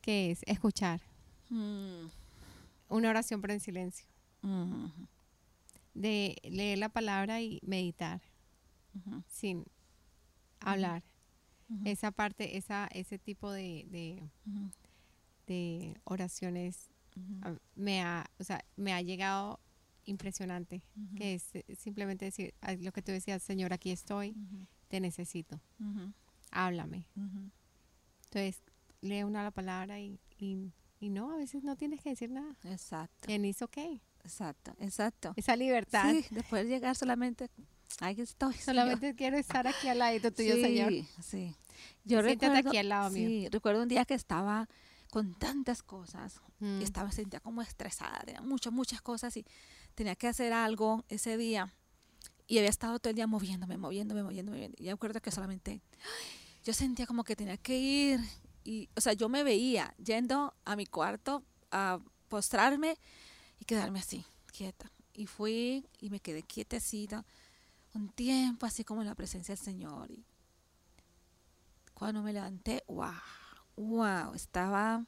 que es escuchar. Mm. Una oración pero en silencio. De leer la palabra y meditar sin hablar. Esa parte, esa, ese tipo de, de, oraciones me, ha, o sea, me ha llegado impresionante, que es eh, simplemente decir lo que tú decías, Señor, aquí estoy, te necesito, háblame. Entonces, lee una la palabra y, y, no, a veces no tienes que decir nada. Exacto. Y es ok. Exacto, exacto. Esa libertad. Sí, después de llegar solamente, ahí estoy. Solamente quiero estar aquí al lado tuyo, sí, Señor. Sí, Yo recuerdo, aquí al lado mío. Sí, recuerdo un día que estaba con tantas cosas y mm. estaba sentía como estresada, tenía muchas, muchas cosas y tenía que hacer algo ese día y había estado todo el día moviéndome, moviéndome, moviéndome. Y yo recuerdo que solamente yo sentía como que tenía que ir y, o sea, yo me veía yendo a mi cuarto a postrarme y quedarme así, quieta. Y fui y me quedé quietecita un tiempo así como en la presencia del Señor. Y cuando me levanté, wow, wow, estaba,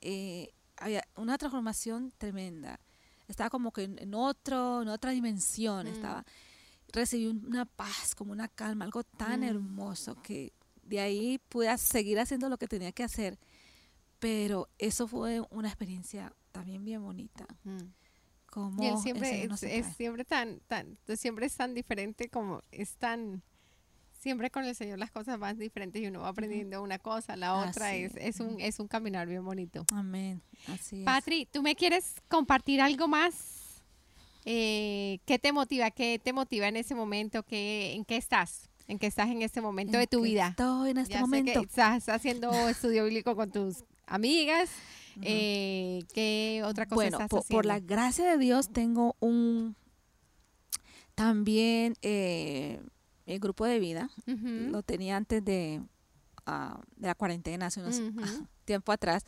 eh, había una transformación tremenda estaba como que en, otro, en otra dimensión, mm. estaba, recibí una paz, como una calma, algo tan mm. hermoso que de ahí pude seguir haciendo lo que tenía que hacer, pero eso fue una experiencia también bien bonita. Mm. Como y siempre es, siempre tan, tan, siempre es tan diferente como es tan siempre con el Señor las cosas van diferentes y uno va aprendiendo una cosa, la otra es, es, un, es un caminar bien bonito. Amén. Así Patri, ¿tú me quieres compartir algo más? Eh, ¿Qué te motiva? ¿Qué te motiva en ese momento? ¿Qué, ¿En qué estás? ¿En qué estás en este momento de tu vida? Estoy en este momento. estás haciendo estudio bíblico con tus amigas. Eh, ¿Qué otra cosa bueno, estás por, por la gracia de Dios tengo un también eh, el grupo de vida. Lo tenía antes de, ah, de la cuarentena, hace unos tiempo atrás.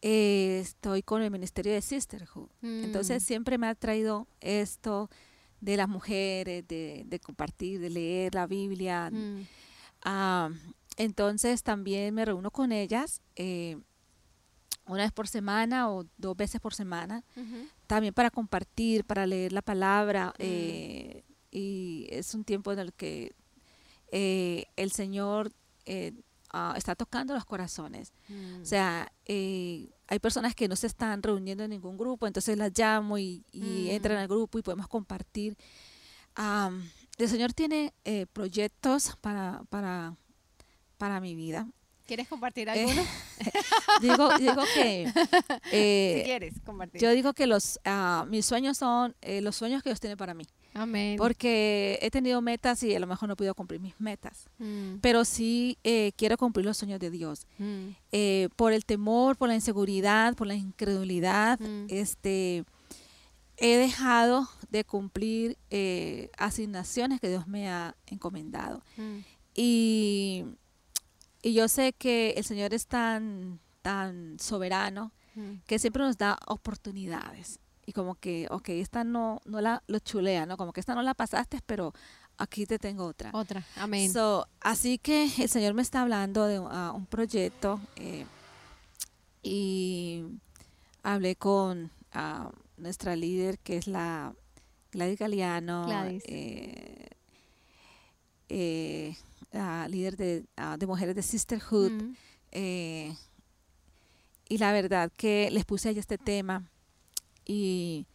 Eh, estoy con el Ministerio de Sisterhood. Entonces mm. siempre me ha traído esto de las mujeres, de, compartir, de leer la Biblia. Mm. Ah, entonces también me reúno con ellas eh, una vez por semana o dos veces por semana, también para compartir, para leer la palabra. Mm. Eh, y es un tiempo en el que eh, el Señor eh, ah, está tocando los corazones. Mm. O sea, eh, hay personas que no se están reuniendo en ningún grupo, entonces las llamo y, y Mm. entran al grupo y podemos compartir. Am, el Señor tiene eh, proyectos para, para, para mi vida. ¿Quieres compartir Eh, alguno? digo, digo que eh, si quieres compartir. yo digo que los ah, mis sueños son eh, los sueños que Dios tiene para mí. Amén. Porque he tenido metas y a lo mejor no he podido cumplir mis metas. Mm, Pero sí eh, quiero cumplir los sueños de Dios. mm, Eh, por el temor, por la inseguridad, por la incredulidad, Mm. este, he dejado de cumplir eh, asignaciones que Dios me ha encomendado. Y, y yo sé que el Señor es tan, tan soberano que siempre nos da oportunidades. Y como que, ok, esta no, no la lo chulea, ¿no? Como que esta no la pasaste, pero aquí te tengo otra. Otra. Amén. So, así que el Señor me está hablando de ah, un proyecto eh, y hablé con ah, nuestra líder que es la Gladys Galeano, Gladys. eh, eh, la líder de, ah, de mujeres de Sisterhood. Mm, y la verdad que les puse ahí este tema y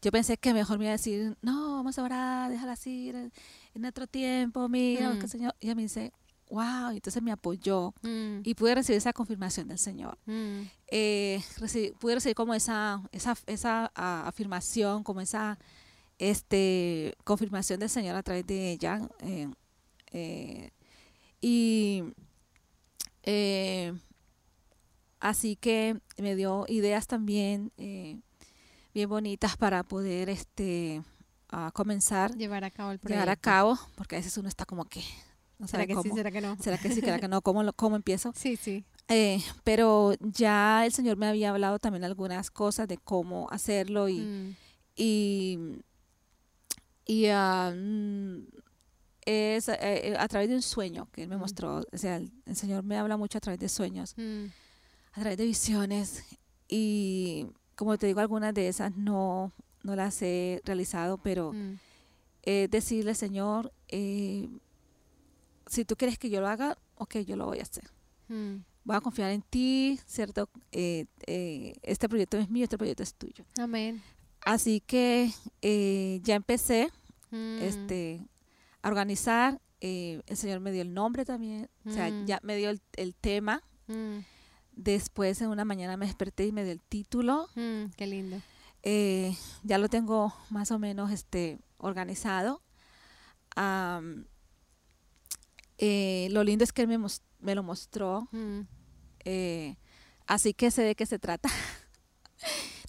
yo pensé que mejor me iba a decir, no, vamos a orar, déjala así, en, otro tiempo, mira, Mm. que el Señor. Y ella me dice, wow, y entonces me apoyó mm, y pude recibir esa confirmación del Señor. mm, Eh, pude recibir como esa, esa, esa afirmación, como esa este, confirmación del Señor a través de ella. eh, eh, y así que me dio ideas también bien bonitas para poder este a comenzar, Llevar a cabo el proyecto. llevar a cabo, porque a veces uno está como que no ¿Será sabe que sí? cómo. ¿Será que no? ¿Será que sí? ¿Será que no? ¿Cómo, lo- cómo empiezo? Sí, sí. Eh, pero ya el Señor me había hablado también algunas cosas de cómo hacerlo y, Mm, y, y, ah, mm, es eh, eh, a través de un sueño que Él me Mm. mostró. O sea, el, el Señor me habla mucho a través de sueños, mm, a través de visiones y como te digo, algunas de esas no, no las he realizado, pero mm, eh, decirle, Señor, eh, si tú quieres que yo lo haga, ok, yo lo voy a hacer. mm. voy a confiar en ti, ¿cierto? Eh, este proyecto es mío, este proyecto es tuyo. Amén. Así que ya empecé Mm, este, a organizar. el Señor me dio el nombre también, o sea, ya me dio el, el tema. Después en una mañana me desperté y me dio el título. mm, qué lindo. Eh, ya lo tengo más o menos este, organizado. Eh, lo lindo es que él me, me lo mostró Mm, Eh, así que sé de qué se trata.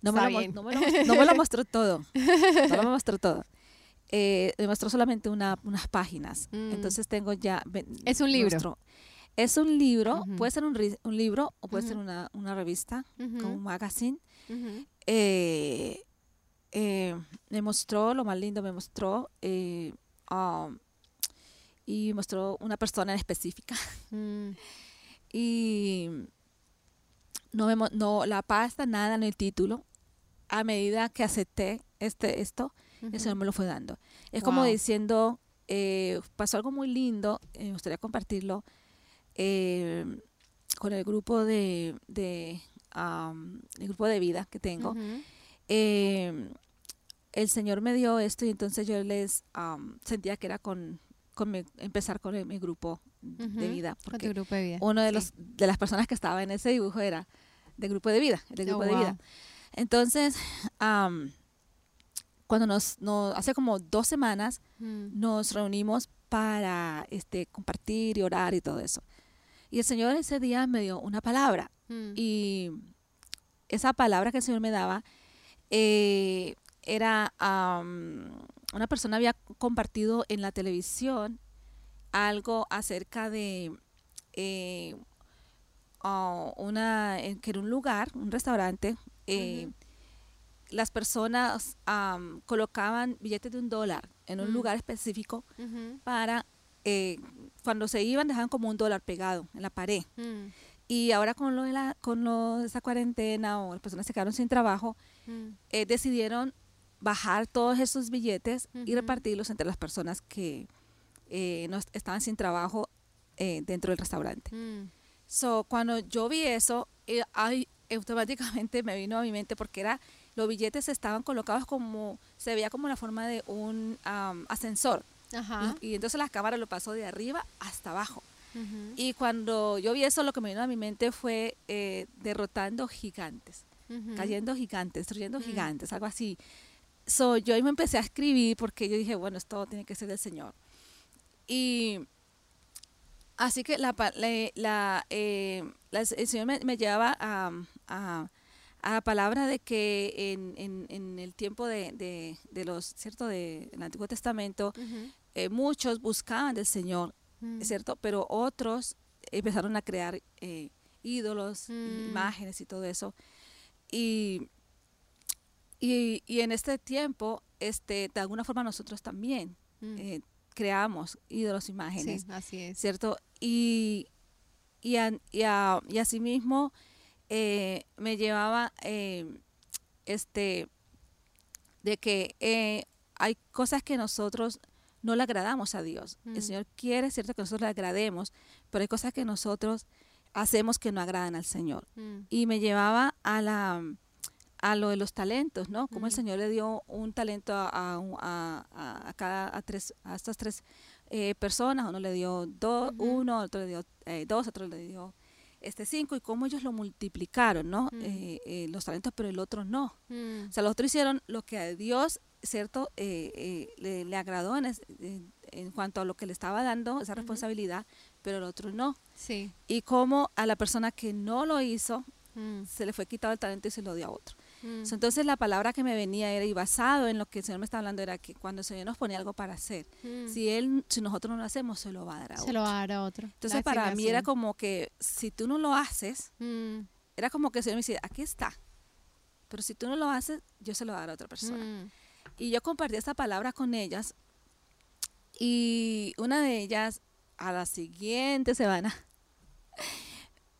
No me, lo, no, me lo, no me lo mostró todo. No me mostró todo. Eh, me mostró solamente una, unas páginas. Mm. Entonces tengo ya... Es un libro. mostró- Es un libro, puede ser un, un libro o puede ser una, una revista, como un magazine. Eh, eh, me mostró, lo más lindo, me mostró, eh, um, y mostró una persona en específica. mm, y no vemos no la pasta nada en el título. A medida que acepté este esto el Señor ujú. me lo fue dando. Es como diciendo eh, pasó algo muy lindo me gustaría compartirlo eh, con el grupo de, de el grupo de vida que tengo eh, el Señor me dio esto y entonces yo les am, sentía que era con, con mi- empezar con el- mi grupo de vida Con porque tu grupo de vida. uno de sí. los de las personas que estaba en ese dibujo era del grupo de vida, Oh, grupo de vida. Entonces, cuando nos, nos hace como dos semanas Mm, nos reunimos para este compartir y orar y todo eso. Y el Señor ese día me dio una palabra mm, y esa palabra que el Señor me daba eh, era una persona había compartido en la televisión algo acerca de eh, ah, una en- que era un lugar, un restaurante. eh. Las personas colocaban billetes de un dólar en un Mm. lugar específico para eh, cuando se iban dejaban como un dólar pegado en la pared. mm, Y ahora con lo de la, con lo de esa cuarentena o las personas se quedaron sin trabajo, mm, eh, decidieron bajar todos esos billetes y repartirlos entre las personas que eh, no est- estaban sin trabajo eh, dentro del restaurante. Mm. So, cuando yo vi eso, automáticamente me vino a mi mente porque era los billetes estaban colocados como, se veía como la forma de un ascensor. Y, entonces la cámara lo pasó de arriba hasta abajo. Y cuando yo vi eso, lo que me vino a mi mente fue eh, derrotando gigantes, cayendo gigantes, destruyendo gigantes, algo así. So, yo ahí me empecé a escribir porque yo dije, bueno, esto tiene que ser del Señor. Y así que la, la, eh, el Señor me, llevaba a, a, la palabra de que en, en, el tiempo de, de, los, ¿cierto?, del Antiguo Testamento, eh, muchos buscaban del Señor, mm. ¿cierto? Pero otros empezaron a crear eh, ídolos, mm. imágenes y todo eso. Y, y, y, en este tiempo, este, de alguna forma nosotros también mm. eh, creamos ídolos, imágenes. así es. ¿Cierto? Y, y, y, y asimismo me llevaba este de que hay cosas que nosotros no le agradamos a Dios. El mm. Señor quiere, cierto, que nosotros le agrademos, pero hay cosas que nosotros hacemos que no agradan al Señor. Mm. Y me llevaba a la a lo de los talentos, ¿no? Como el mm. Señor le dio un talento a, a, a, cada a tres a estas tres eh, personas, uno le dio dos, uno, otro le dio eh, dos, otro le dio este cinco y cómo ellos lo multiplicaron, ¿no? Eh, los talentos, pero el otro no. O sea, los otros hicieron lo que a Dios ¿cierto? Eh, eh, le, agradó en, en, cuanto a lo que le estaba dando, esa responsabilidad, pero el otro no. Sí. Y como a la persona que no lo hizo, mm. se le fue quitado el talento y se lo dio a otro. Mm. entonces la palabra que me venía era, y basado en lo que el Señor me estaba hablando, era que cuando el Señor nos pone algo para hacer, mm. si él, si nosotros no lo hacemos, se lo va a dar a otro. Se lo va a dar a otro. Entonces para mí era como que si tú no lo haces, era como que el Señor me decía, aquí está. Pero si tú no lo haces, yo se lo voy a dar a otra persona. Y yo compartí esta palabra con ellas y una de ellas a la siguiente semana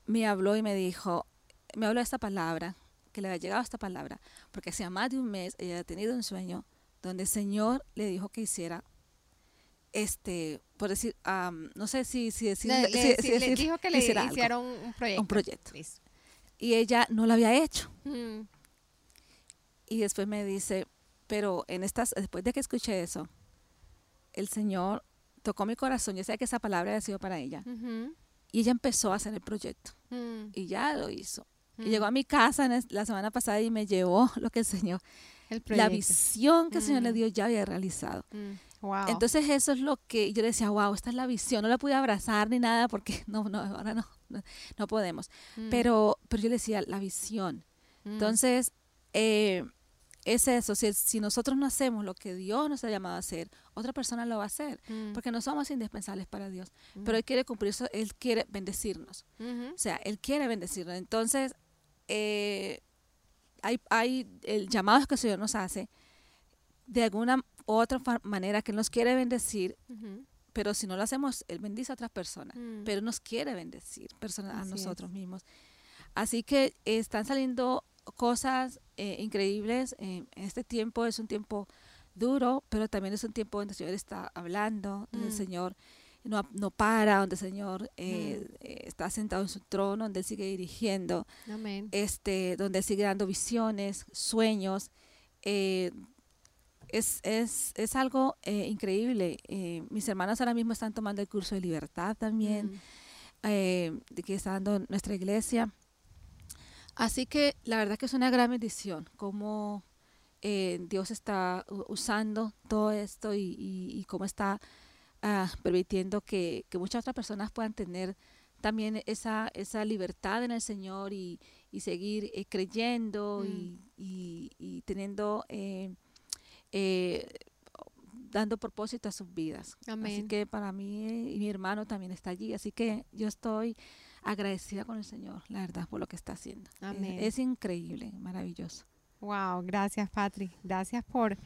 me habló y me dijo, me habló esta palabra, que le había llegado esta palabra, porque hacía más de un mes ella había tenido un sueño donde el Señor le dijo que hiciera este, por decir, no sé si, si, decir, le, dijo que le hiciera un proyecto. Un proyecto. Y ella no lo había hecho. Mm. Y después me dice, pero en estas, después de que escuché eso, el Señor tocó mi corazón. Yo sé que esa palabra había sido para ella. Y ella empezó a hacer el proyecto. Mm. Y ya lo hizo. Y llegó a mi casa la semana pasada y me llevó lo que el Señor, la visión que el Señor le mm. dio ya había realizado. Mm. Entonces eso es lo que yo le decía, wow, esta es la visión. No la pude abrazar ni nada porque no, no, ahora no, no, podemos. Pero, pero yo le decía, la visión. Entonces, eh, es eso, si, si, nosotros no hacemos lo que Dios nos ha llamado a hacer, otra persona lo va a hacer, mm. porque no somos indispensables para Dios, mm. pero Él quiere cumplir eso, Él quiere bendecirnos, o sea, Él quiere bendecirnos. Entonces, eh, hay, hay el llamado que el Señor nos hace, de alguna u otra manera que nos quiere bendecir, pero si no lo hacemos, Él bendice a otras personas, mm. pero nos quiere bendecir personas, a nosotros mismos. Así que están saliendo cosas eh, increíbles. en este tiempo es un tiempo duro, pero también es un tiempo donde el Señor está hablando, donde el mm. Señor no, no, para, donde el Señor eh, mm. eh, está sentado en su trono, donde Él sigue dirigiendo, este donde Él sigue dando visiones, sueños. es, es, es, algo increíble. mis hermanos ahora mismo están tomando el curso de libertad también, mm. que está dando nuestra iglesia. Así que la verdad que es una gran bendición cómo eh, Dios está usando todo esto y, cómo está ah, permitiendo que, muchas otras personas puedan tener también esa, esa libertad en el Señor y, seguir eh, creyendo mm. y, teniendo, eh, dando propósito a sus vidas. Así que para mí y mi hermano también está allí. Así que yo estoy agradecida con el Señor, la verdad, por lo que está haciendo. Es, increíble, maravilloso. Wow, gracias Patri, gracias por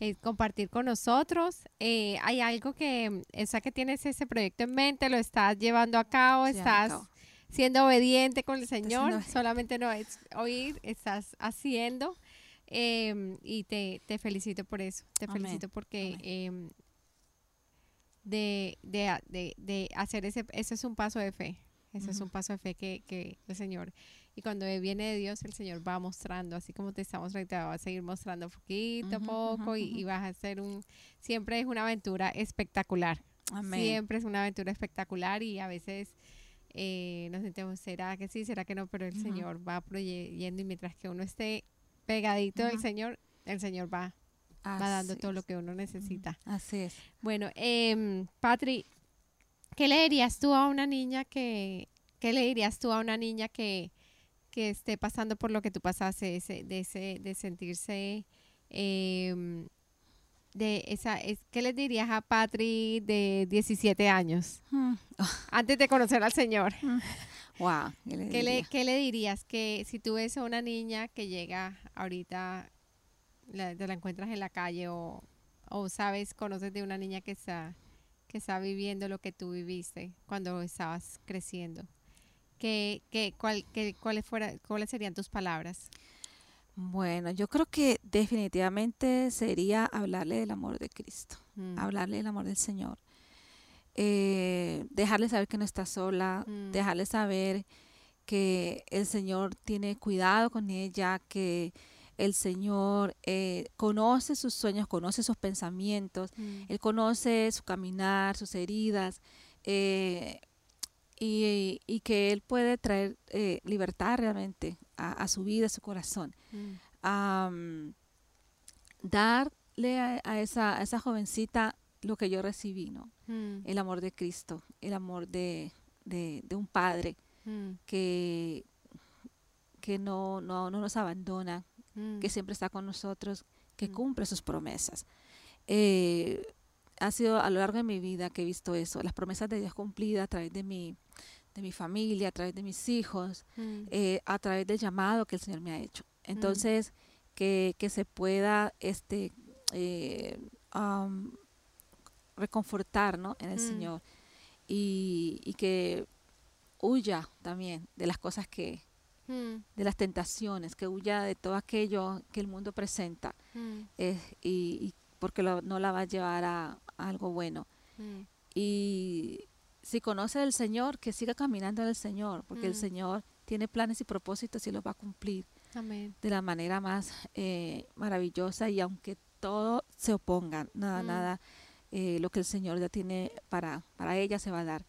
eh, compartir con nosotros. Eh, hay algo que, esa que tienes ese proyecto en mente, lo estás llevando a cabo, estás siendo obediente con el Señor, solamente no es oír, estás haciendo. Em, y te, te, felicito por eso, te felicito porque em, de, de, de, hacer ese, eso es un paso de fe. Eso es un paso de fe que, que, el Señor. Y cuando viene de Dios, el Señor va mostrando, así como te estamos ahorita, va a seguir mostrando poquito a poco y, vas a hacer un, siempre es una aventura espectacular. Siempre es una aventura espectacular y a veces eh, nos sentimos, ¿será que sí? ¿Será que no? Pero el Señor va proyendo y mientras que uno esté pegadito del Señor, el Señor va, va dando todo lo que uno necesita. Así es. Bueno, eh, Patri, ¿qué le dirías tú a una niña que, qué le dirías tú a una niña que, que esté pasando por lo que tú pasaste, ese, de, ese, de sentirse eh, de esa, es, ¿qué le dirías a Patri de 17 años? Hmm. Antes de conocer al Señor. Wow. ¿Qué le, ¿Qué, le, dirías? Que si tú ves a una niña que llega ahorita, la, te la encuentras en la calle o, o sabes, conoces de una niña que está, que está viviendo lo que tú viviste cuando estabas creciendo. ¿Qué, qué, cuál, qué, cuáles, fuera, ¿Cuáles serían tus palabras? Bueno, yo creo que definitivamente sería hablarle del amor de Cristo, mm. hablarle del amor del Señor, eh, dejarle saber que no está sola, mm. dejarle saber que el Señor tiene cuidado con ella, que el Señor eh, conoce sus sueños, conoce sus pensamientos, mm. Él conoce su caminar, sus heridas, eh, y, y, que Él puede traer libertad realmente a, su vida, a su corazón. Mm. darle a, esa, esa jovencita lo que yo recibí, ¿no? Mm. El amor de Cristo, el amor de, un padre que, que no, no, nos abandona, que siempre está con nosotros, que cumple sus promesas. Eh, ha sido a lo largo de mi vida que he visto eso, las promesas de Dios cumplidas a través de mi, de mi familia, a través de mis hijos, mm. eh, a través del llamado que el Señor me ha hecho. Mm. Entonces, que, se pueda este, eh, reconfortar en el mm. Señor y, que huya también de las cosas que, de las tentaciones, que huya de todo aquello que el mundo presenta eh, y, porque no la va a llevar a, a algo bueno. Y si conoce al Señor, que siga caminando al Señor, porque el mm. Señor tiene planes y propósitos y los va a cumplir de la manera más eh, maravillosa y aunque todo se oponga, nada, mm. nada, eh, lo que el Señor ya tiene para, para ella se va a dar.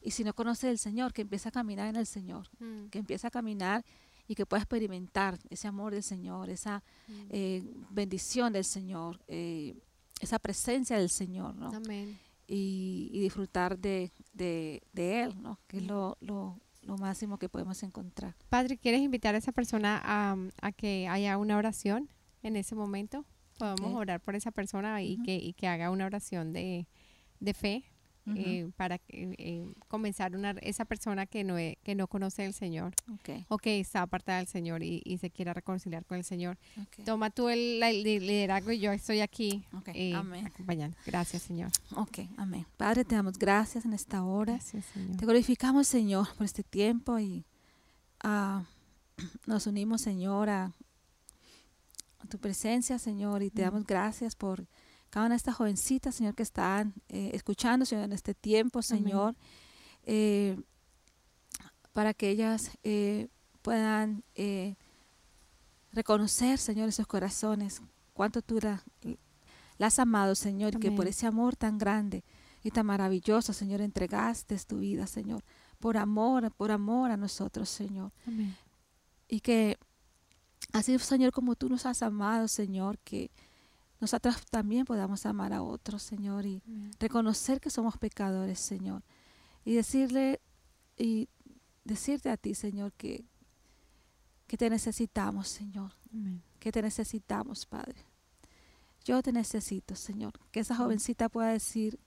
Y si no conoce al Señor, que empiece a caminar en el Señor, mm. que empiece a caminar y que pueda experimentar ese amor del Señor, esa eh, bendición del Señor, esa presencia del Señor, ¿no? Amén y, disfrutar de, de, Él, ¿no? que es lo, lo, lo, máximo que podemos encontrar. Padre, ¿quieres invitar a esa persona a, a que haya una oración en ese momento? Podemos orar por esa persona y, que, y que haga una oración de, de fe eh, para eh, comenzar una, esa persona que no, que no conoce al Señor o que está apartada del Señor y, se quiera reconciliar con el Señor. Toma tú el, liderazgo y yo estoy aquí eh, acompañando. Gracias, Señor. Ok, amén. Padre, te damos gracias en esta hora. Te glorificamos, Señor, por este tiempo y uh, nos unimos, Señor, a, tu presencia, Señor, y te damos gracias por cada una de estas jovencitas, Señor, que están eh, escuchando, Señor, en este tiempo, Señor, eh, para que ellas eh, puedan reconocer, Señor, esos corazones, cuánto tú las has amado, Señor, y que por ese amor tan grande y tan maravilloso, Señor, entregaste tu vida, Señor, por amor, por amor a nosotros, Señor. Y que así, Señor, como tú nos has amado, Señor, que nosotros también podamos amar a otros, Señor, y reconocer que somos pecadores, Señor. Y decirle y decirte a ti, Señor, que, que te necesitamos, Señor. Que te necesitamos, Padre. Yo te necesito, Señor. Que esa jovencita pueda decir,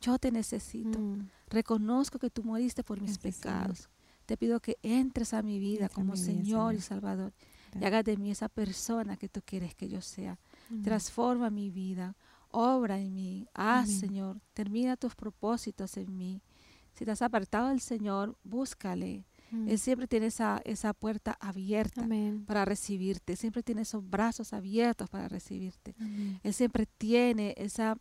yo te necesito. Mm. Reconozco que tú moriste por mis pecados. Te pido que entres a mi vida como Señor, y Salvador. Y hagas de mí esa persona que tú quieres que yo sea. Transforma mi vida, obra en mí. Haz, Señor, termina tus propósitos en mí. Si te has apartado del Señor, búscale. Él siempre tiene esa, esa puerta abierta para recibirte. Siempre tiene esos brazos abiertos para recibirte. Él siempre tiene esa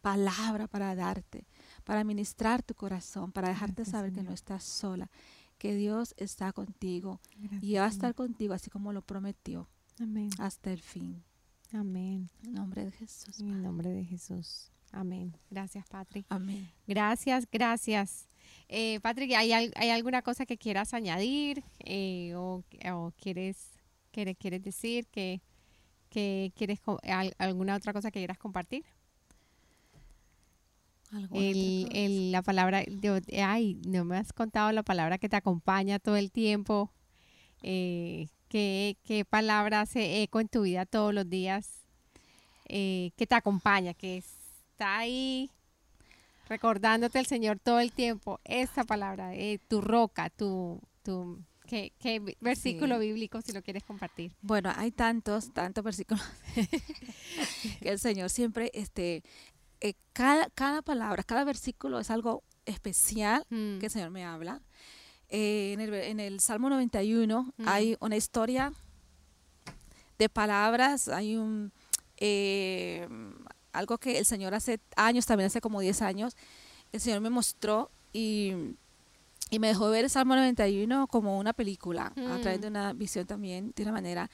palabra para darte, para ministrar tu corazón, para dejarte saber que no estás sola, que Dios está contigo y va a estar contigo así como lo prometió. Amén. Hasta el fin. Amén. En nombre de Jesús. En nombre de Jesús. Amén. Gracias, Patrick. Amén. Gracias, gracias. Eh, Patrick, ¿hay, ¿hay, alguna cosa que quieras añadir eh, o, quieres, quieres, quieres decir que, que quieres alguna otra cosa que quieras compartir? El, el, la palabra, ay, no me has contado la palabra que te acompaña todo el tiempo. Eh, ¿qué, ¿Qué palabra hace eco en tu vida todos los días? Eh, que te acompaña, que está ahí recordándote el Señor todo el tiempo. Esa palabra, eh, tu roca, tu, tu ¿Qué, versículo bíblico si lo quieres compartir? Bueno, hay tantos, tantos versículos que el Señor siempre este, eh, cada, cada palabra, cada versículo es algo especial mm. que el Señor me habla. Eh, en, el, en, el, Salmo 91 mm. hay una historia de palabras, hay un eh, algo que el Señor hace años, también hace como 10 años, el Señor me mostró y, y me dejó ver el Salmo 91 como una película, a través de mm. una visión también de una manera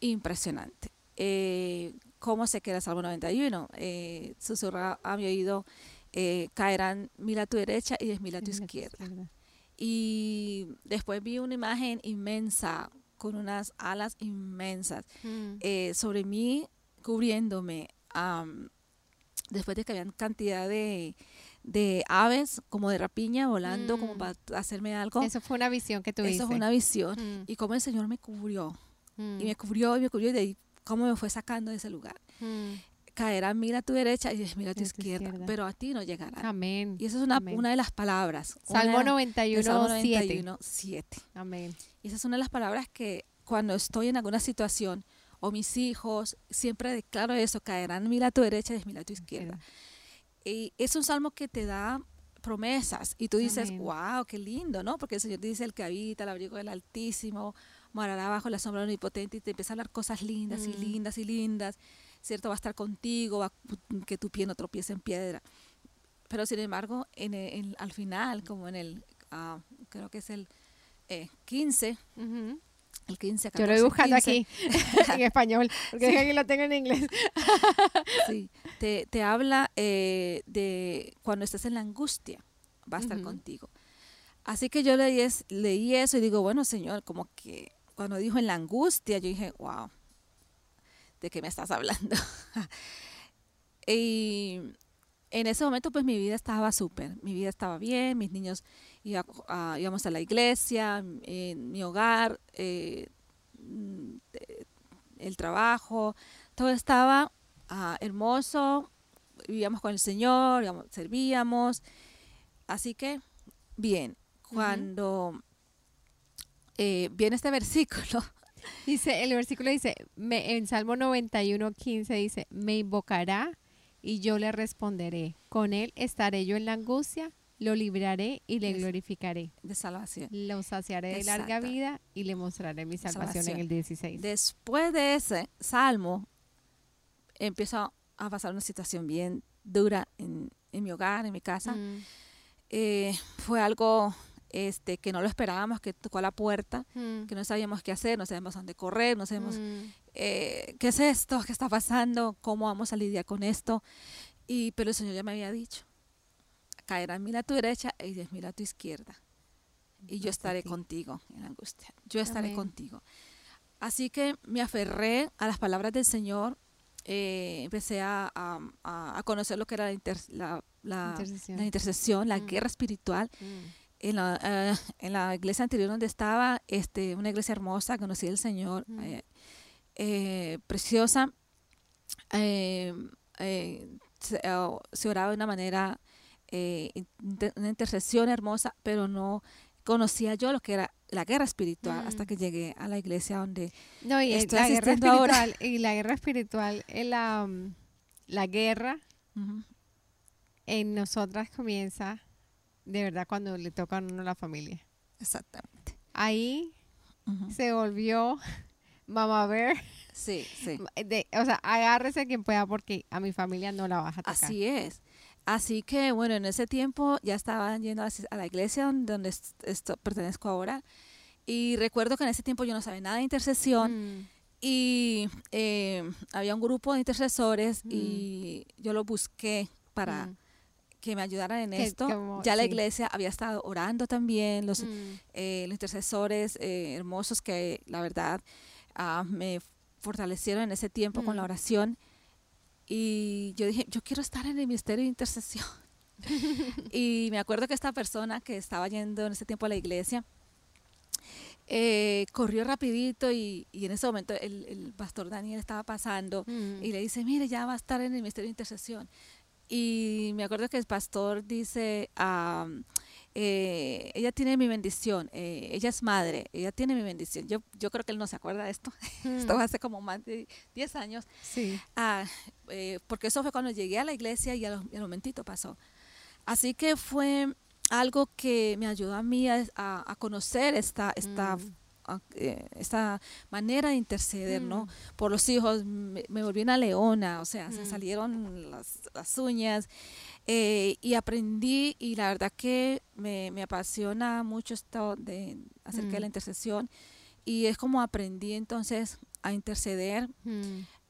impresionante. Eh, ¿Cómo se queda Salmo 91? Eh, susurra a mi oído, caerán mil a tu derecha y diez mil a tu izquierda. Y después vi una imagen inmensa, con unas alas inmensas, mm. eh, sobre mí, cubriéndome. después de que habían cantidad de, aves como de rapiña volando como mm. para hacerme algo. Eso fue una visión que tuviste. Eso fue una visión. Mm. Y como el Señor me cubrió. Y me cubrió y me cubrió y de ahí cómo me fue sacando de ese lugar. Caerán mil a tu derecha y mil a tu izquierda, pero a ti no llegarán. Amén. Y esa es una, una de las palabras. Salmo 91, Salmo 91 7. Amén. Y esa es una de las palabras que cuando estoy en alguna situación o mis hijos, siempre declaro eso, caerán mil a tu derecha y mil a tu izquierda. Y es un salmo que te da promesas y tú dices, wow, qué lindo, ¿no? Porque el Señor dice, el que habita el abrigo del Altísimo, morará bajo la sombra del Omnipotente y te empieza a hablar cosas lindas y mm. lindas y lindas, ¿cierto? Va a estar contigo, va, que tu pie no tropiece en piedra. Pero sin embargo, en, al final, como en el, ah, creo que es el 15, eh, el 15, 14, Yo lo he buscado aquí en español, porque aquí lo tengo en inglés. sí, te, te habla eh, de cuando estás en la angustia, va a estar contigo. Así que yo leí, leí eso y digo, bueno, Señor, como que cuando dijo en la angustia, yo dije, wow, ¿de qué me estás hablando? y en ese momento pues mi vida estaba súper, mi vida estaba bien, mis niños íbamos a la iglesia, en mi hogar, eh, el trabajo, todo estaba ah, hermoso, vivíamos con el Señor, servíamos, así que bien, cuando eh, viene este versículo. Dice, el versículo dice, me, en Salmo 91, 15 dice, me invocará y yo le responderé. Con él estaré yo en la angustia, lo libraré y le glorificaré. De salvación. Lo saciaré de larga vida y le mostraré mi salvación, en el 16. Después de ese salmo, empiezo a pasar una situación bien dura en, mi hogar, en mi casa. Mm. Eh, fue algo este, que no lo esperábamos, que tocó a la puerta, mm. que no sabíamos qué hacer, no sabíamos dónde correr, no sabíamos mm. eh, qué es esto, qué está pasando, cómo vamos a lidiar con esto. Y, pero el Señor ya me había dicho, caerán mil a tu derecha y diez mil a tu izquierda. Y yo estaré contigo en la angustia. Yo estaré contigo. Así que me aferré a las palabras del Señor. Eh, empecé a, a, conocer lo que era la, la, intercesión. la, mm. guerra espiritual en la, eh, en la iglesia anterior donde estaba, este, una iglesia hermosa, conocí al Señor, eh, eh, preciosa, se, oraba de una manera, una intercesión hermosa, pero no conocía yo lo que era la guerra espiritual hasta que llegué a la iglesia donde no, y estoy la guerra espiritual, Y la guerra espiritual, la, mm, la guerra en nosotras comienza de verdad cuando le toca a uno la familia. Exactamente. Ahí se volvió mamá ver. Sí, sí. o sea, agárrese quien pueda porque a mi familia no la vas a tocar. Así es. Así que bueno, en ese tiempo ya estaba yendo a la iglesia donde, esto, pertenezco ahora. Y recuerdo que en ese tiempo yo no sabía nada de intercesión. Mm. Y eh, había un grupo de intercesores y mm. yo lo busqué para mm. Que me ayudaran en esto. ya la iglesia había estado orando también, los, eh, los intercesores eh, hermosos que la verdad ah, me fortalecieron en ese tiempo con la oración. Y yo dije, yo quiero estar en el ministerio de intercesión. y me acuerdo que esta persona que estaba yendo en ese tiempo a la iglesia, eh, corrió rapidito y, en ese momento el, pastor Daniel estaba pasando mm. y le dice, mire, ya va a estar en el ministerio de intercesión. Y me acuerdo que el pastor dice, eh, ella tiene mi bendición, eh, ella es madre, ella tiene mi bendición. Yo, yo creo que él no se acuerda de esto, esto mm. hace como más de 10 años, sí. Ah, porque eso fue cuando llegué a la iglesia y al, momentito pasó. Así que fue algo que me ayudó a mí a, conocer esta, esta, mm. Eh, esta manera de interceder, ¿no? Mm. Por los hijos, me, volví una leona, o sea, se mm. salieron las, uñas eh, y aprendí y la verdad que me, me apasiona mucho esto de acerca de la intercesión y es como aprendí entonces a interceder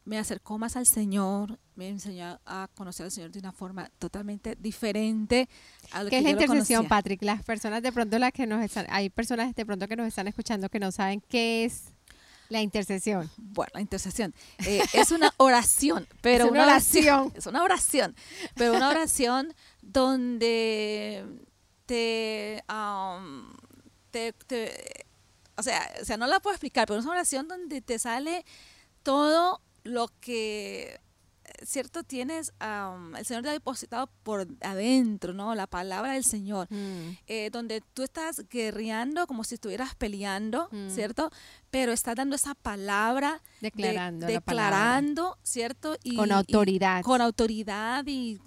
me acercó más al Señor, me enseñó a conocer al Señor de una forma totalmente diferente a lo ¿Qué es la intercesión, Patrick? Las personas de pronto las que nos están, hay personas de pronto que nos están escuchando que no saben qué es la intercesión. Bueno, la intercesión eh, es una oración, pero es una, oración. Es una oración, pero una oración donde te, te, te, o sea, o sea, no la puedo explicar, pero es una oración donde te sale todo lo que cierto tienes, el Señor te ha depositado por adentro, ¿no? La palabra del Señor, mm. eh, donde tú estás guerreando como si estuvieras peleando, mm. ¿cierto? Pero estás dando esa palabra, declarando, declarando, ¿cierto? Y, con autoridad. con autoridad y,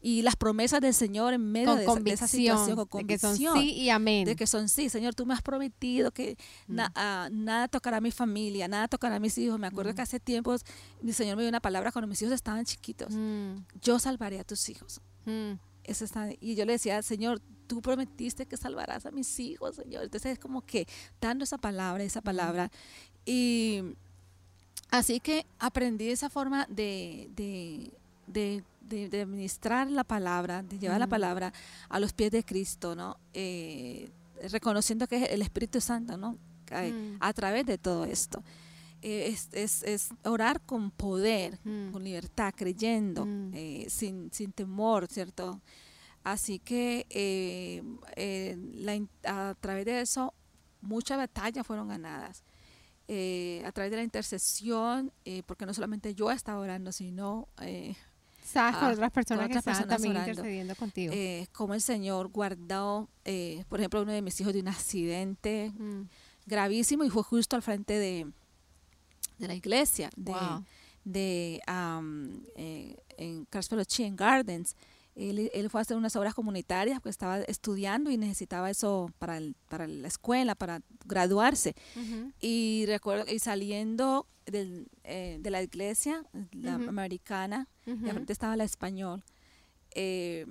y, las promesas del Señor en medio de, esa, situación, con convicción. De que son sí y amén. De que son sí, Señor, tú me has prometido que mm. ah, nada tocará a mi familia, nada tocará a mis hijos. Me acuerdo que hace tiempos mi Señor me dio una palabra cuando mis hijos estaban chiquitos. Yo salvaré a tus hijos. Eso está, y yo le decía, Señor, tú prometiste que salvarás a mis hijos, Señor. Entonces es como que dando esa palabra, esa palabra. Y así que aprendí esa forma de, de, de, de, administrar la palabra, de llevar la palabra a los pies de Cristo, ¿no? Eh, reconociendo que es el Espíritu Santo, ¿no? A través de todo esto. Eh, es, es, es, orar con poder, con libertad, creyendo, eh, sin, sin temor, ¿cierto? Así que eh, eh, a través de eso muchas batallas fueron ganadas. Eh, a través de la intercesión, porque no solamente yo estaba orando, sino ¿Sabes con otras personas que estaban también intercediendo contigo? como el Señor guardó, por ejemplo, uno de mis hijos de un accidente mm. gravísimo y fue justo al frente de, de la iglesia, de, de en Carswell Gardens. Él, fue a hacer unas obras comunitarias porque estaba estudiando y necesitaba eso para, para la escuela, para graduarse. Y recuerdo, y saliendo eh, de la iglesia, la americana, y frente estaba la español, eh,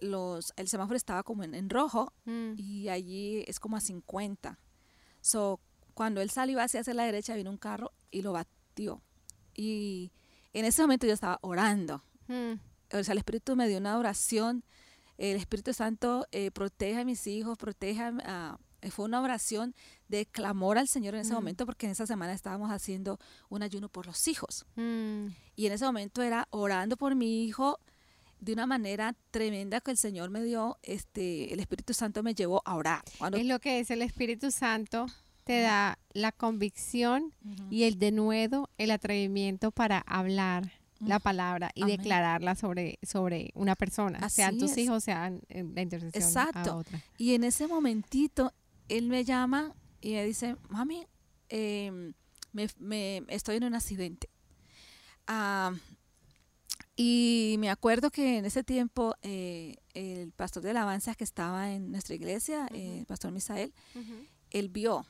los, el semáforo estaba como en, rojo mm. y allí es como a 50. So, cuando él salió hacia, hacia la derecha, vino un carro y lo batió. Y en ese momento yo estaba orando. O sea, el Espíritu me dio una oración, el Espíritu Santo eh, protege a mis hijos, proteja a... Eh, fue una oración de clamor al Señor en ese mm. momento porque en esa semana estábamos haciendo un ayuno por los hijos. Mm. Y en ese momento era orando por mi hijo de una manera tremenda que el Señor me dio, este, el Espíritu Santo me llevó a orar. es lo que es el Espíritu Santo te da la convicción y el denuedo, el atrevimiento para hablar la palabra y declararla sobre, sobre una persona, sean tus hijos, sean eh, la intercesión Exacto. a otra. Y en ese momentito, él me llama y me dice, mami, em, me, estoy en un accidente. Ah, y me acuerdo que en ese tiempo eh, el pastor de alabanza que estaba en nuestra iglesia, el pastor Misael, él vio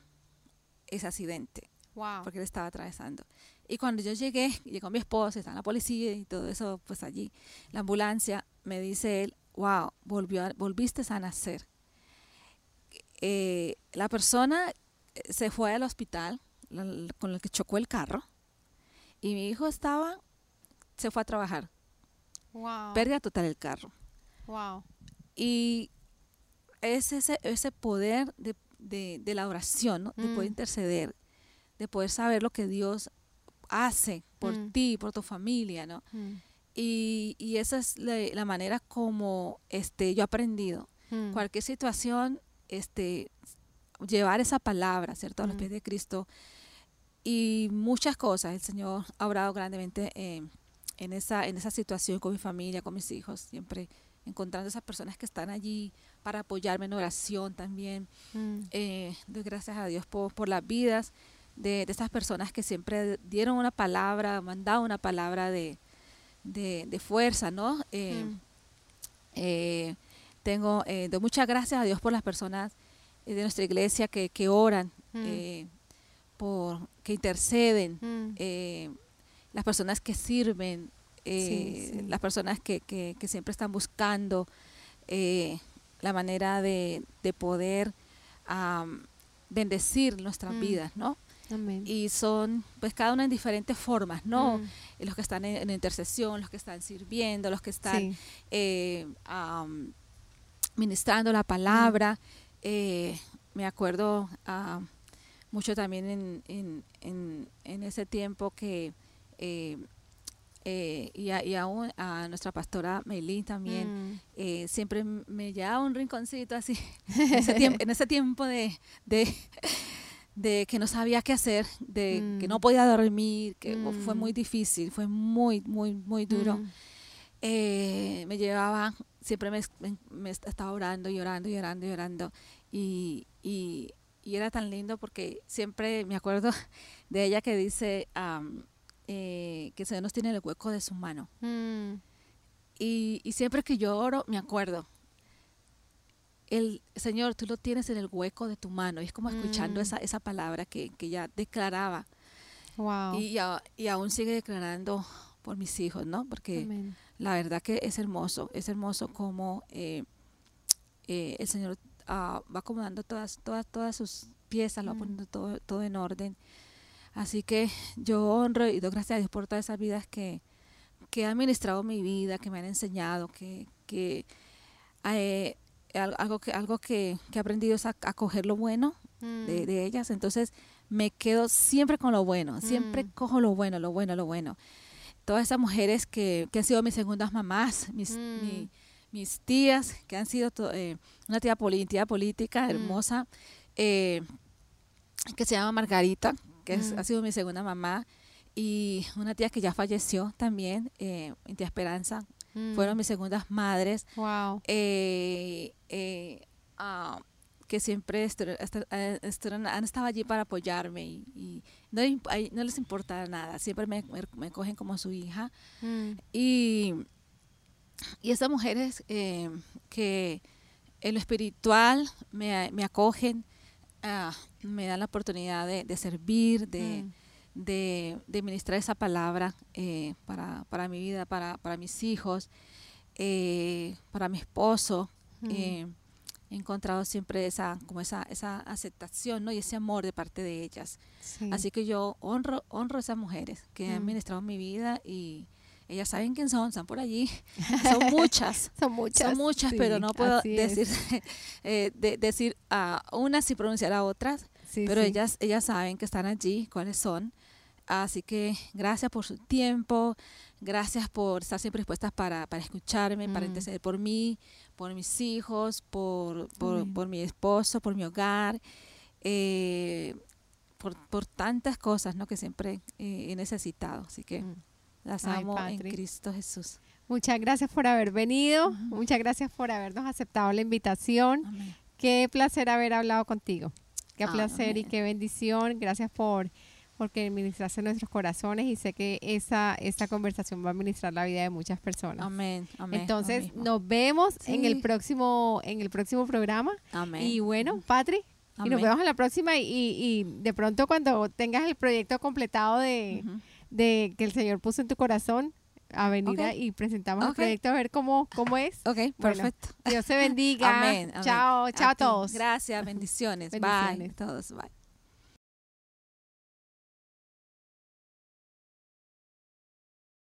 ese accidente. Porque él estaba atravesando. Y cuando yo llegué, llegó mi esposa, estaba la policía y todo eso, pues allí, la ambulancia, me dice él, wow, volvió, volviste a nacer. Eh, la persona eh, se fue al hospital con el que chocó el carro y mi hijo estaba, se fue a trabajar. Wow. Pérdida total el carro. Wow. Y es ese, ese poder de, la oración, de poder mm. interceder, de poder saber lo que Dios hace por mm. ti, por tu familia, ¿no? Mm. Y, y, esa es la, manera como este, yo he aprendido. Cualquier situación, este, llevar esa palabra, ¿cierto? A los pies de Cristo. Y muchas cosas. El Señor ha obrado grandemente en, esa, en esa situación con mi familia, con mis hijos. Siempre encontrando esas personas que están allí para apoyarme en oración también. Mm. Eh, doy gracias a Dios por, por las vidas de, de, estas personas que siempre dieron una palabra, mandaron una palabra de, de, fuerza, ¿no? Eh, mm. eh, tengo, doy muchas gracias a Dios por las personas de nuestra iglesia que, que oran, mm. por, que interceden, las personas que sirven, las personas que, que, que, siempre están buscando la manera de, de poder bendecir nuestras mm. vidas, ¿no? Y son, pues cada una en diferentes formas, ¿no? Mm. Los que están en, intercesión, los que están sirviendo, los que están eh, ministrando la palabra. Mm. Eh, me acuerdo mucho también en, en, en, en, ese tiempo que eh, y, a, y aún a nuestra pastora Meilín también, mm. siempre me llevaba un rinconcito así, en ese tiempo, en ese tiempo de, de, que no sabía qué hacer, de que no mm. podía dormir, que fue muy mm. difícil, fue muy, muy, muy duro. Eh, me llevaba, siempre me, me, estaba orando y orando y orando y orando. Y, y, y, era tan lindo porque siempre me acuerdo de ella que dice, eh, que Señor nos tiene el hueco de su mano. Mm. Y, siempre que yo oro, me acuerdo, el Señor, tú lo tienes en el hueco de tu mano. Y es como escuchando mm. esa, esa palabra que, que ya declaraba. Y, y, aún sigue declarando por mis hijos, ¿no? Porque la verdad que es hermoso, es hermoso como eh, eh, el Señor ah, va acomodando todas, todas, todas sus piezas, lo va mm. poniendo todo, todo en orden. Así que yo honro y doy gracias a Dios por todas esas vidas que, que han ministrado mi vida, que me han enseñado, que, que eh, algo que algo que, he aprendido es a, coger lo bueno mm. de, ellas. Entonces me quedo siempre con lo bueno, siempre mm. cojo lo bueno, lo bueno, lo bueno. Todas esas mujeres que, que han sido mis segundas mamás, mis, mm. mis tías, que han sido eh, una tía, política hermosa, eh, que se llama Margarita, que ha sido mi segunda mamá, y una tía que ya falleció también, eh, tía Esperanza, mm. fueron mis segundas madres. Wow. Eh, eh, ah, que siempre han estado allí para apoyarme y, no, no, les importa nada, siempre me, me, cogen como su hija. Mm. Y, y estas mujeres eh, que en lo espiritual me, me acogen, Ah, me dan la oportunidad de, servir, mm. De, de, ministrar esa palabra eh, para, para, mi vida, para, para mis hijos, eh, para mi esposo. Eh, he encontrado siempre esa, como esa, esa aceptación ¿no? y ese amor de parte de ellas. Así que yo honro, honro a esas mujeres que han mm. ministrado mi vida y, ellas saben quién son, están por allí. Son muchas. son muchas. Son muchas, pero no puedo decir, eh, decir a unas y pronunciar a otras. pero ellas, ellas saben que están allí, cuáles son. Así que gracias por su tiempo, gracias por estar siempre dispuestas para, para escucharme, para mm. interceder por mí, por mis hijos, por, por, mi esposo, por mi hogar, eh, por, por, tantas cosas ¿no? que siempre eh, he necesitado. Así que... Mm. Las amo en Cristo Jesús. Muchas gracias por haber venido. Muchas gracias por habernos aceptado la invitación. Qué placer haber hablado contigo. Qué placer y qué bendición. Gracias por porque ministraste nuestros corazones y sé que esa esta conversación va a ministrar la vida de muchas personas. Amén. Entonces, nos vemos en el próximo en el próximo programa. Y bueno, Patri, y nos vemos en la próxima y, y, de pronto cuando tengas el proyecto completado de de que el Señor puso en tu corazón, a venir y presentamos el proyecto a ver cómo, cómo es. Ok, perfecto. Dios se bendiga. amén, Chao, chao a, todos. Gracias, bendiciones. bendiciones. Bye. Todos, bye.